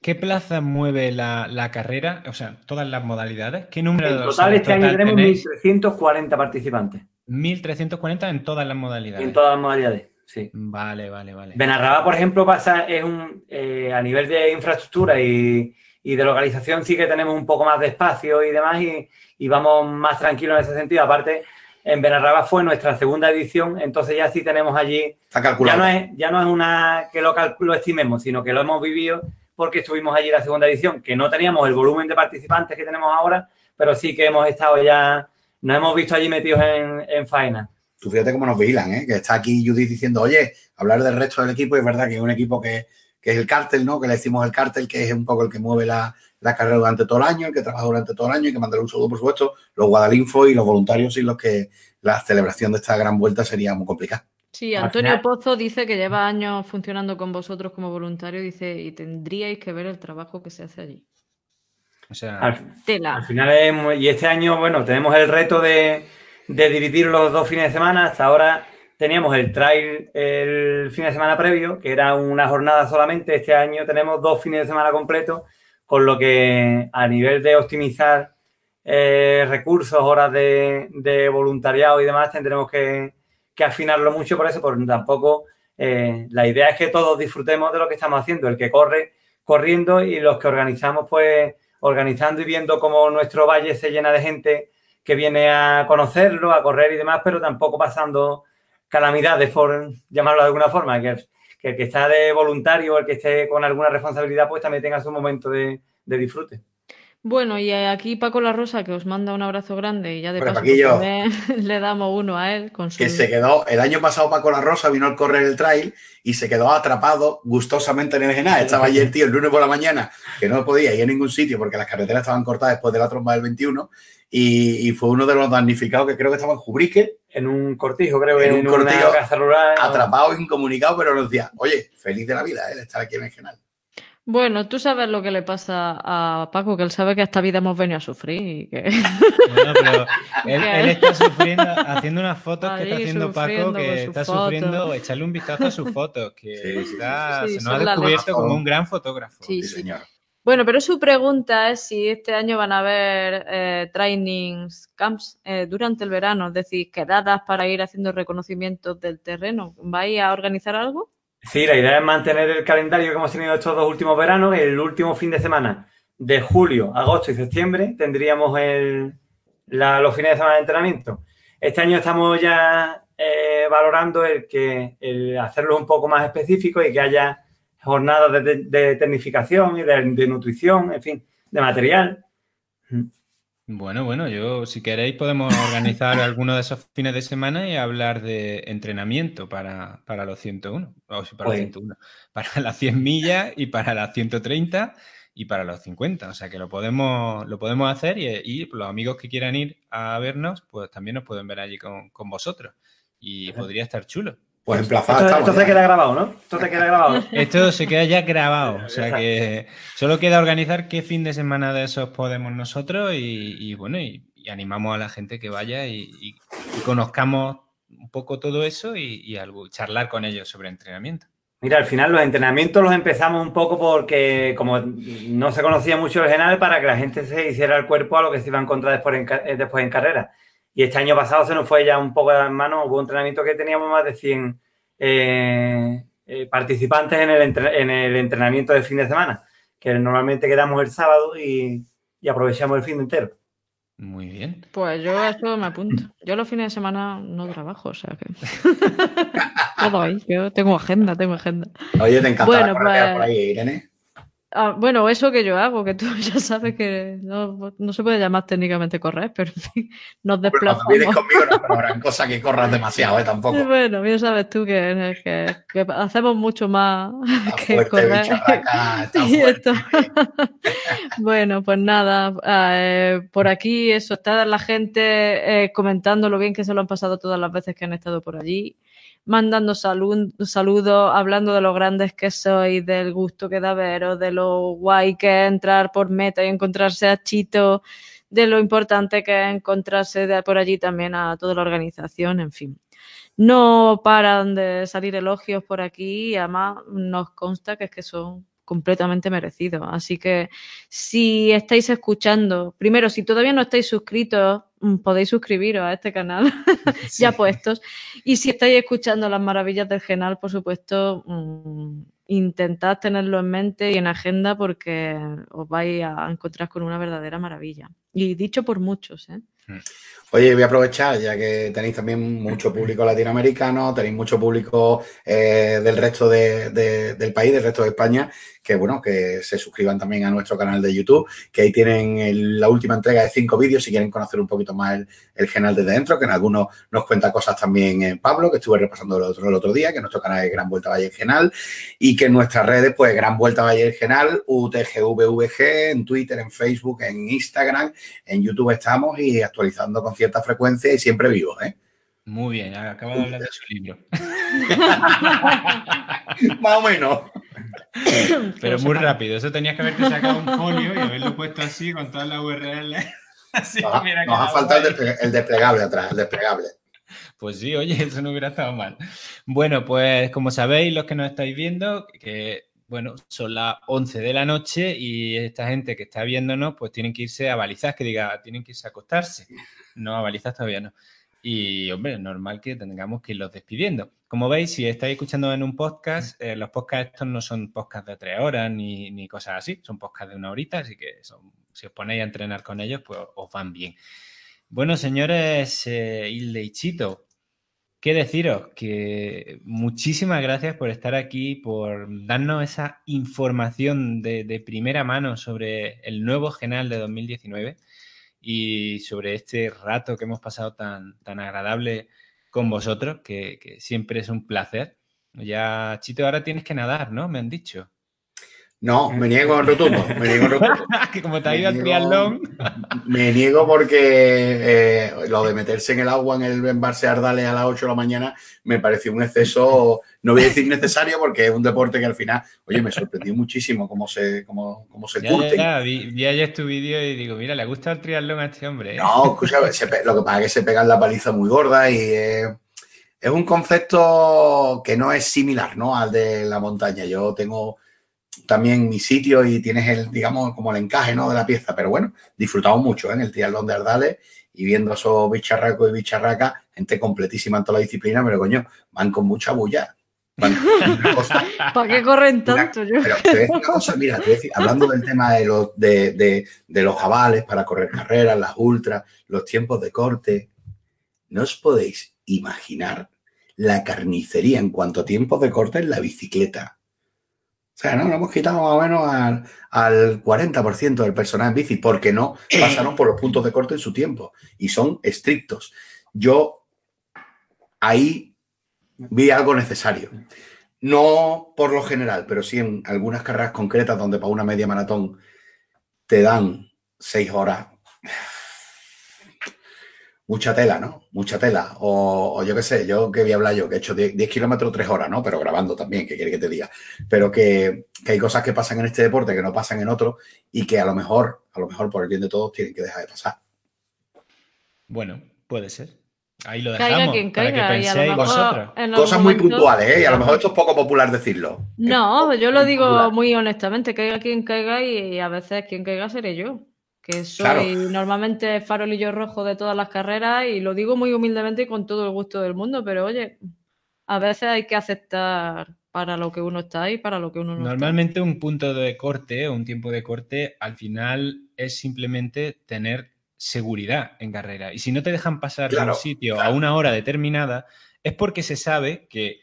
¿Qué plaza mueve la, carrera? O sea, todas las modalidades. ¿Qué número en total, este año tenemos 1.340 participantes. 1.340 en todas las modalidades. En todas las modalidades, sí. Vale, vale, vale. Benarraba, por ejemplo, pasa, es un, eh, a nivel de infraestructura y, y de localización sí que tenemos un poco más de espacio y demás y, vamos más tranquilos en ese sentido. Aparte, en Benarraba fue nuestra segunda edición, entonces ya sí tenemos allí... Ya no es, ya no es una que lo, lo estimemos, sino que lo hemos vivido porque estuvimos allí la segunda edición, que no teníamos el volumen de participantes que tenemos ahora, pero sí que hemos estado ya, nos hemos visto allí metidos en, en faena. Tú fíjate cómo nos vigilan, ¿eh? que está aquí Judith diciendo, oye, hablar del resto del equipo, y es verdad que es un equipo que, que es el cártel, ¿no? Que le decimos el cártel, que es un poco el que mueve la, la carrera durante todo el año, el que trabaja durante todo el año y que manda un saludo, por supuesto, los Guadalinfo y los voluntarios y los que la celebración de esta gran vuelta sería muy complicada. Sí, Antonio Pozo dice que lleva años funcionando con vosotros como voluntario, dice, y tendríais que ver el trabajo que se hace allí. O sea, al, al final, es, y este año, bueno, tenemos el reto de, de dividir los dos fines de semana. Hasta ahora teníamos el trail el fin de semana previo, que era una jornada solamente. Este año tenemos dos fines de semana completos, con lo que a nivel de optimizar eh, recursos, horas de, voluntariado y demás, tendremos que, afinarlo mucho por eso, porque tampoco eh, la idea es que todos disfrutemos de lo que estamos haciendo, el que corre corriendo y los que organizamos, pues organizando y viendo cómo nuestro valle se llena de gente que viene a conocerlo, a correr y demás, pero tampoco pasando calamidades, por llamarlo de alguna forma, que, el que está de voluntario o el que esté con alguna responsabilidad, pues también tenga su momento de, disfrute. Bueno, y aquí Paco La Rosa, que os manda un abrazo grande y ya de paso pues, [laughs] le damos uno a él. Con Que se quedó, el año pasado Paco La Rosa vino al correr el trail y se quedó atrapado gustosamente en el Genal. Estaba ayer, tío, el lunes por la mañana, que no podía ir a ningún sitio porque las carreteras estaban cortadas después de la tromba del 21 y, fue uno de los damnificados que creo que estaba en Jubrique. En un cortijo, creo, en, un cortijo, rural. Atrapado, incomunicado, pero nos decía, oye, feliz de la vida, ¿eh? de estar aquí en el canal. Bueno, tú sabes lo que le pasa a Paco, que él sabe que esta vida hemos venido a sufrir. Y que... Bueno, pero [laughs] él, está sufriendo, haciendo unas fotos que está haciendo Paco, que está sufriendo, echarle un vistazo a sus [laughs] fotos, que está, se nos ha descubierto como un gran fotógrafo. Sí, señor. Bueno, pero su pregunta es si este año van a haber eh, trainings camps eh, durante el verano, es decir, quedadas para ir haciendo reconocimientos del terreno. ¿Vais a organizar algo? Sí, la idea es mantener el calendario que hemos tenido estos dos últimos veranos. El último fin de semana de julio, agosto y septiembre tendríamos los fines de semana de entrenamiento. Este año estamos ya eh, valorando el que el hacerlo un poco más específico y que haya jornadas de, tecnificación y de, nutrición, en fin, de material. Bueno, bueno, yo si queréis podemos organizar [laughs] alguno de esos fines de semana y hablar de entrenamiento para, los 101, o para, los 101, [laughs] para las 100 millas y para las 130 y para los 50. O sea que lo podemos, lo podemos hacer y, los amigos que quieran ir a vernos, pues también nos pueden ver allí con, con vosotros. Y podría estar chulo. Pues emplazado. Esto, esto se queda grabado, ¿no? Esto se queda grabado. [laughs] Esto se queda ya grabado. O sea que solo queda organizar qué fin de semana de esos podemos nosotros y, bueno, y, animamos a la gente que vaya y, conozcamos un poco todo eso y, algo, charlar con ellos sobre entrenamiento. Mira, al final los entrenamientos los empezamos un poco porque como no se conocía mucho el general para que la gente se hiciera el cuerpo a lo que se iba a encontrar después en, eh, después en carrera. Y este año pasado se nos fue ya un poco de las manos, hubo un entrenamiento que teníamos más de 100 eh, eh, participantes en el, en el, entrenamiento de fin de semana, que normalmente quedamos el sábado y, aprovechamos el fin entero. Muy bien. Pues yo eso me apunto. Yo los fines de semana no trabajo, o sea que. [laughs] Todo ahí. Yo tengo agenda, tengo agenda. Oye, te encanta bueno, pues... por ahí, Irene. Ah, bueno, eso que yo hago, que tú [laughs] ya sabes que no, se puede llamar técnicamente correr, pero en fin, nos desplazamos. Bueno, vienes conmigo no pero habrá cosas que corras demasiado, ¿eh? Tampoco. [laughs] Bueno, bien sabes tú que, que, hacemos mucho más que correr. bueno, pues nada, ah, eh, por aquí eso, está la gente eh, comentando lo bien que se lo han pasado todas las veces que han estado por allí mandando saludos, hablando de lo grandes que sois, del gusto que da veros, de lo guay que es entrar por meta y encontrarse a Chito, de lo importante que es encontrarse de por allí también a toda la organización, en fin. No paran de salir elogios por aquí y además nos consta que es que son completamente merecidos. Así que si estáis escuchando, primero, si todavía no estáis suscritos, mm, podéis suscribiros a este canal [laughs] ya puestos. Y si estáis escuchando las maravillas del canal, por supuesto, mm, intentad tenerlo en mente y en agenda porque os vais a encontrar con una verdadera maravilla. Y dicho por muchos, ¿eh? Oye, voy a aprovechar, ya que tenéis también mucho público latinoamericano, tenéis mucho público eh, del resto de, del país, del resto de España, que bueno, que se suscriban también a nuestro canal de YouTube, que ahí tienen la última entrega de cinco vídeos si quieren conocer un poquito más el, el genal desde dentro, que en algunos nos cuenta cosas también en Pablo, que estuve repasando el otro, el otro día, que nuestro canal es Gran Vuelta Valle Genal, y que en nuestras redes, pues Gran Vuelta Valle Genal, UTGVVG, en Twitter, en Facebook, en Instagram, en YouTube estamos y actualizando con cierta frecuencia y siempre vivos, ¿eh? Muy bien, acabo de hablar de su libro. [laughs] Más o menos. Pero muy rápido. Eso tenías que haberte sacado un folio y haberlo puesto así con todas las URL. [laughs] Así, nos, mira, nos ha faltado el, guay. desple- el desplegable atrás, el desplegable. Pues sí, oye, eso no hubiera estado mal. Bueno, pues como sabéis, los que nos estáis viendo, que bueno, son las 11 de la noche y esta gente que está viéndonos, pues tienen que irse a balizas, que diga, tienen que irse a acostarse. No, a balizas todavía no. Y, hombre, es normal que tengamos que irlos despidiendo. Como veis, si estáis escuchando en un podcast, eh, los podcasts estos no son podcasts de tres horas ni, ni cosas así, son podcasts de una horita, así que son- si os ponéis a entrenar con ellos, pues os van bien. Bueno, señores eh, Hilde y Chito, ¿Qué deciros? Que muchísimas gracias por estar aquí, por darnos esa información de, primera mano sobre el nuevo Genal de 2019 y sobre este rato que hemos pasado tan, tan agradable con vosotros, que siempre es un placer. Ya, Chito, ahora tienes que nadar, ¿no? Me han dicho. No, me niego en rotundo. Me niego rotundo. [laughs] que como te ha ido al triatlón. Me niego porque eh, lo de meterse en el agua en el embalse Ardales a las 8 de la mañana me pareció un exceso, no voy a decir necesario porque es un deporte que al final, oye, me sorprendió muchísimo cómo se, cómo, cómo se Ya, ya, curten. ya, vi, vi ayer tu vídeo y digo, mira, le gusta el triatlón a este hombre. ¿eh? No, escucha, se lo que pasa es que se pegan la paliza muy gorda y eh, es un concepto que no es similar ¿no? al de la montaña. Yo tengo también mi sitio y tienes el, digamos, como el encaje ¿no? de la pieza, pero bueno, disfrutamos mucho ¿eh? en el triatlón de Ardales y viendo a esos bicharracos y bicharracas, gente completísima en toda la disciplina, pero coño, van con mucha bulla. Van con [laughs] una cosa- ¿Para qué corren tanto? Yo? pero te voy a decir una cosa, mira, te voy a decir, hablando del tema de los, de, de- de los avales para correr carreras, las ultras, los tiempos de corte, no os podéis imaginar la carnicería en cuanto a tiempos de corte en la bicicleta. O sea, no, lo hemos quitado más o menos al, al 40% del personal en bici, porque no pasaron por los puntos de corte en su tiempo y son estrictos. Yo ahí vi algo necesario. No por lo general, pero sí en algunas carreras concretas donde para una media maratón te dan seis horas. Mucha tela, ¿no? Mucha tela. O, o yo qué sé, yo que voy a hablar yo, que he hecho 10, 10 kilómetros, 3 horas, ¿no? Pero grabando también, que quiere que te diga. Pero que, que hay cosas que pasan en este deporte que no pasan en otro y que a lo mejor, a lo mejor por el bien de todos, tienen que dejar de pasar. Bueno, puede ser. Ahí lo Caiga dejamos. quien para caiga. que Y a lo penséis mejor vosotros. en Cosas muy puntuales, ¿eh? Y a lo mejor esto es poco popular decirlo. No, yo lo digo Popular. muy honestamente, caiga quien caiga y a veces quien caiga seré yo, que soy Claro. normalmente farolillo rojo de todas las carreras y lo digo muy humildemente y con todo el gusto del mundo, pero oye, a veces hay que aceptar para lo que uno está y para lo que uno no Normalmente un punto de corte o un tiempo de corte al final es simplemente tener seguridad en carrera. Y si no te dejan pasar de un sitio claro. a una hora determinada, es porque se sabe que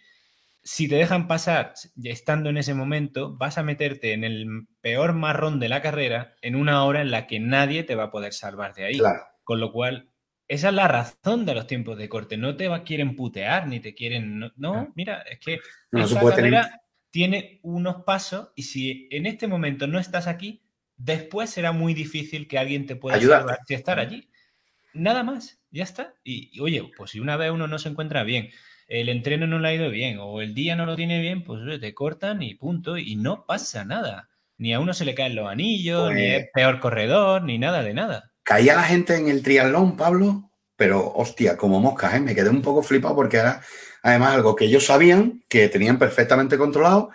si te dejan pasar estando en ese momento, vas a meterte en el peor marrón de la carrera en una hora en la que nadie te va a poder salvar de ahí. Claro. Con lo cual, esa es la razón de los tiempos de corte. No te va, quieren putear ni te quieren. No, no, mira, es que No, esta tener- carrera tiene unos pasos y si en este momento no estás aquí, después será muy difícil que alguien te pueda Ayudarte. salvar si estar allí. Nada más, ya está. Y, y, oye, pues si una vez uno no se encuentra bien, el entreno no le ha ido bien o el día no lo tiene bien, pues te cortan y punto. Y no pasa nada. Ni a uno se le caen los anillos, ni Pues- es peor corredor, ni nada de nada. Caía la gente en el triatlón, Pablo, pero hostia, como moscas, ¿eh? me quedé un poco flipado porque era además algo que ellos sabían, que tenían perfectamente controlado,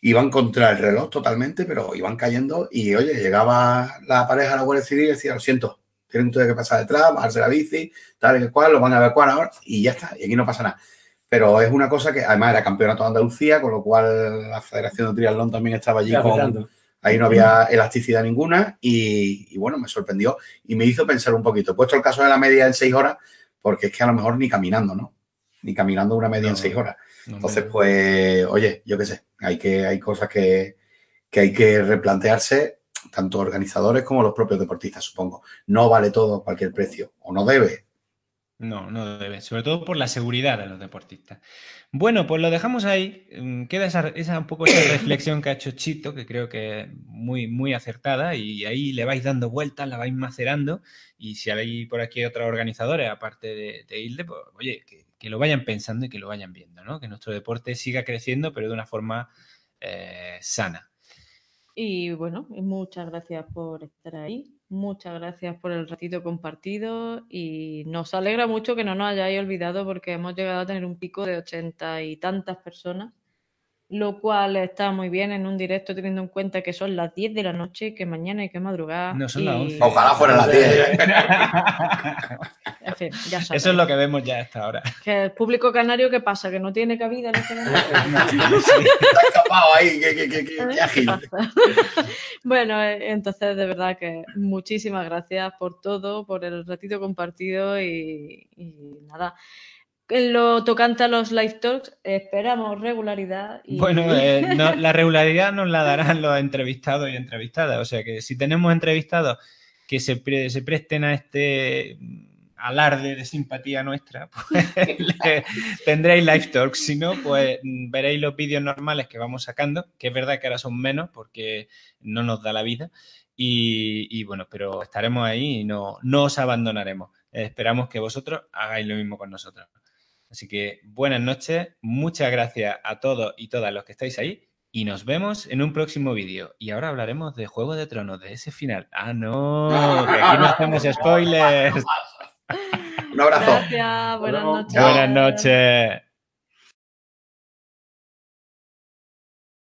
iban contra el reloj totalmente, pero iban cayendo y oye, llegaba la pareja a la Guardia Civil y decía, lo siento, tienen que pasar detrás, bajarse la bici, tal y cual, lo van a evacuar ahora y ya está, y aquí no pasa nada. Pero es una cosa que además era campeonato de Andalucía, con lo cual la Federación de Triatlón también estaba allí con. Ahí no había elasticidad ninguna y, bueno, me sorprendió y me hizo pensar un poquito. He puesto el caso de la media en seis horas porque es que a lo mejor ni caminando, ¿no? Ni caminando una media en seis horas. Entonces, pues, oye, yo qué sé, hay, que, hay cosas que, que hay que replantearse, tanto organizadores como los propios deportistas, supongo. No vale todo a cualquier precio, o no debe, no, no debe, sobre todo por la seguridad de los deportistas. Bueno, pues lo dejamos ahí. Mm, queda esa, un poco esa reflexión que ha hecho Chito, que creo que es muy, muy acertada, y ahí le vais dando vueltas, la vais macerando, y si hay por aquí otros organizadores, aparte de, de Hilde, pues oye, que, lo vayan pensando y que lo vayan viendo, ¿no? Que nuestro deporte siga creciendo, pero de una forma eh, sana. Y bueno, muchas gracias por estar ahí. Muchas gracias por el ratito compartido y nos alegra mucho que no nos hayáis olvidado porque hemos llegado a tener un pico de ochenta y tantas personas lo cual está muy bien en un directo teniendo en cuenta que son las 10 de la noche, que mañana hay que madrugar. No son las 11. Ojalá fueran las 10. [laughs] en fin, ya sabes. Eso es lo que vemos ya a esta hora. Que el público canario, ¿qué pasa? ¿Que no tiene cabida este Está [laughs] [laughs] escapado ahí, qué ágil. bueno, eh, entonces de verdad que muchísimas gracias por todo, por el ratito compartido y, y nada en lo tocante a los live talks, esperamos regularidad. Bueno, [laughs] eh, la regularidad nos la darán los entrevistados y entrevistadas. O sea que si tenemos entrevistados que se, se presten a este alarde de simpatía nuestra, [laughs] pues tendréis live talks. Si no, pues veréis los vídeos normales que vamos sacando, que es verdad que ahora son menos porque no nos da la vida. Y, y bueno, pero estaremos ahí y no, no os abandonaremos. Esperamos que vosotros hagáis lo mismo con nosotros. Así que buenas noches, muchas gracias a todos y todas los que estáis ahí y nos vemos en un próximo vídeo. Y ahora hablaremos de Juego de Tronos, de ese final. Ah, no, que aquí no hacemos [laughs] spoilers. Un abrazo. Gracias, buenas noches. Buenas noches.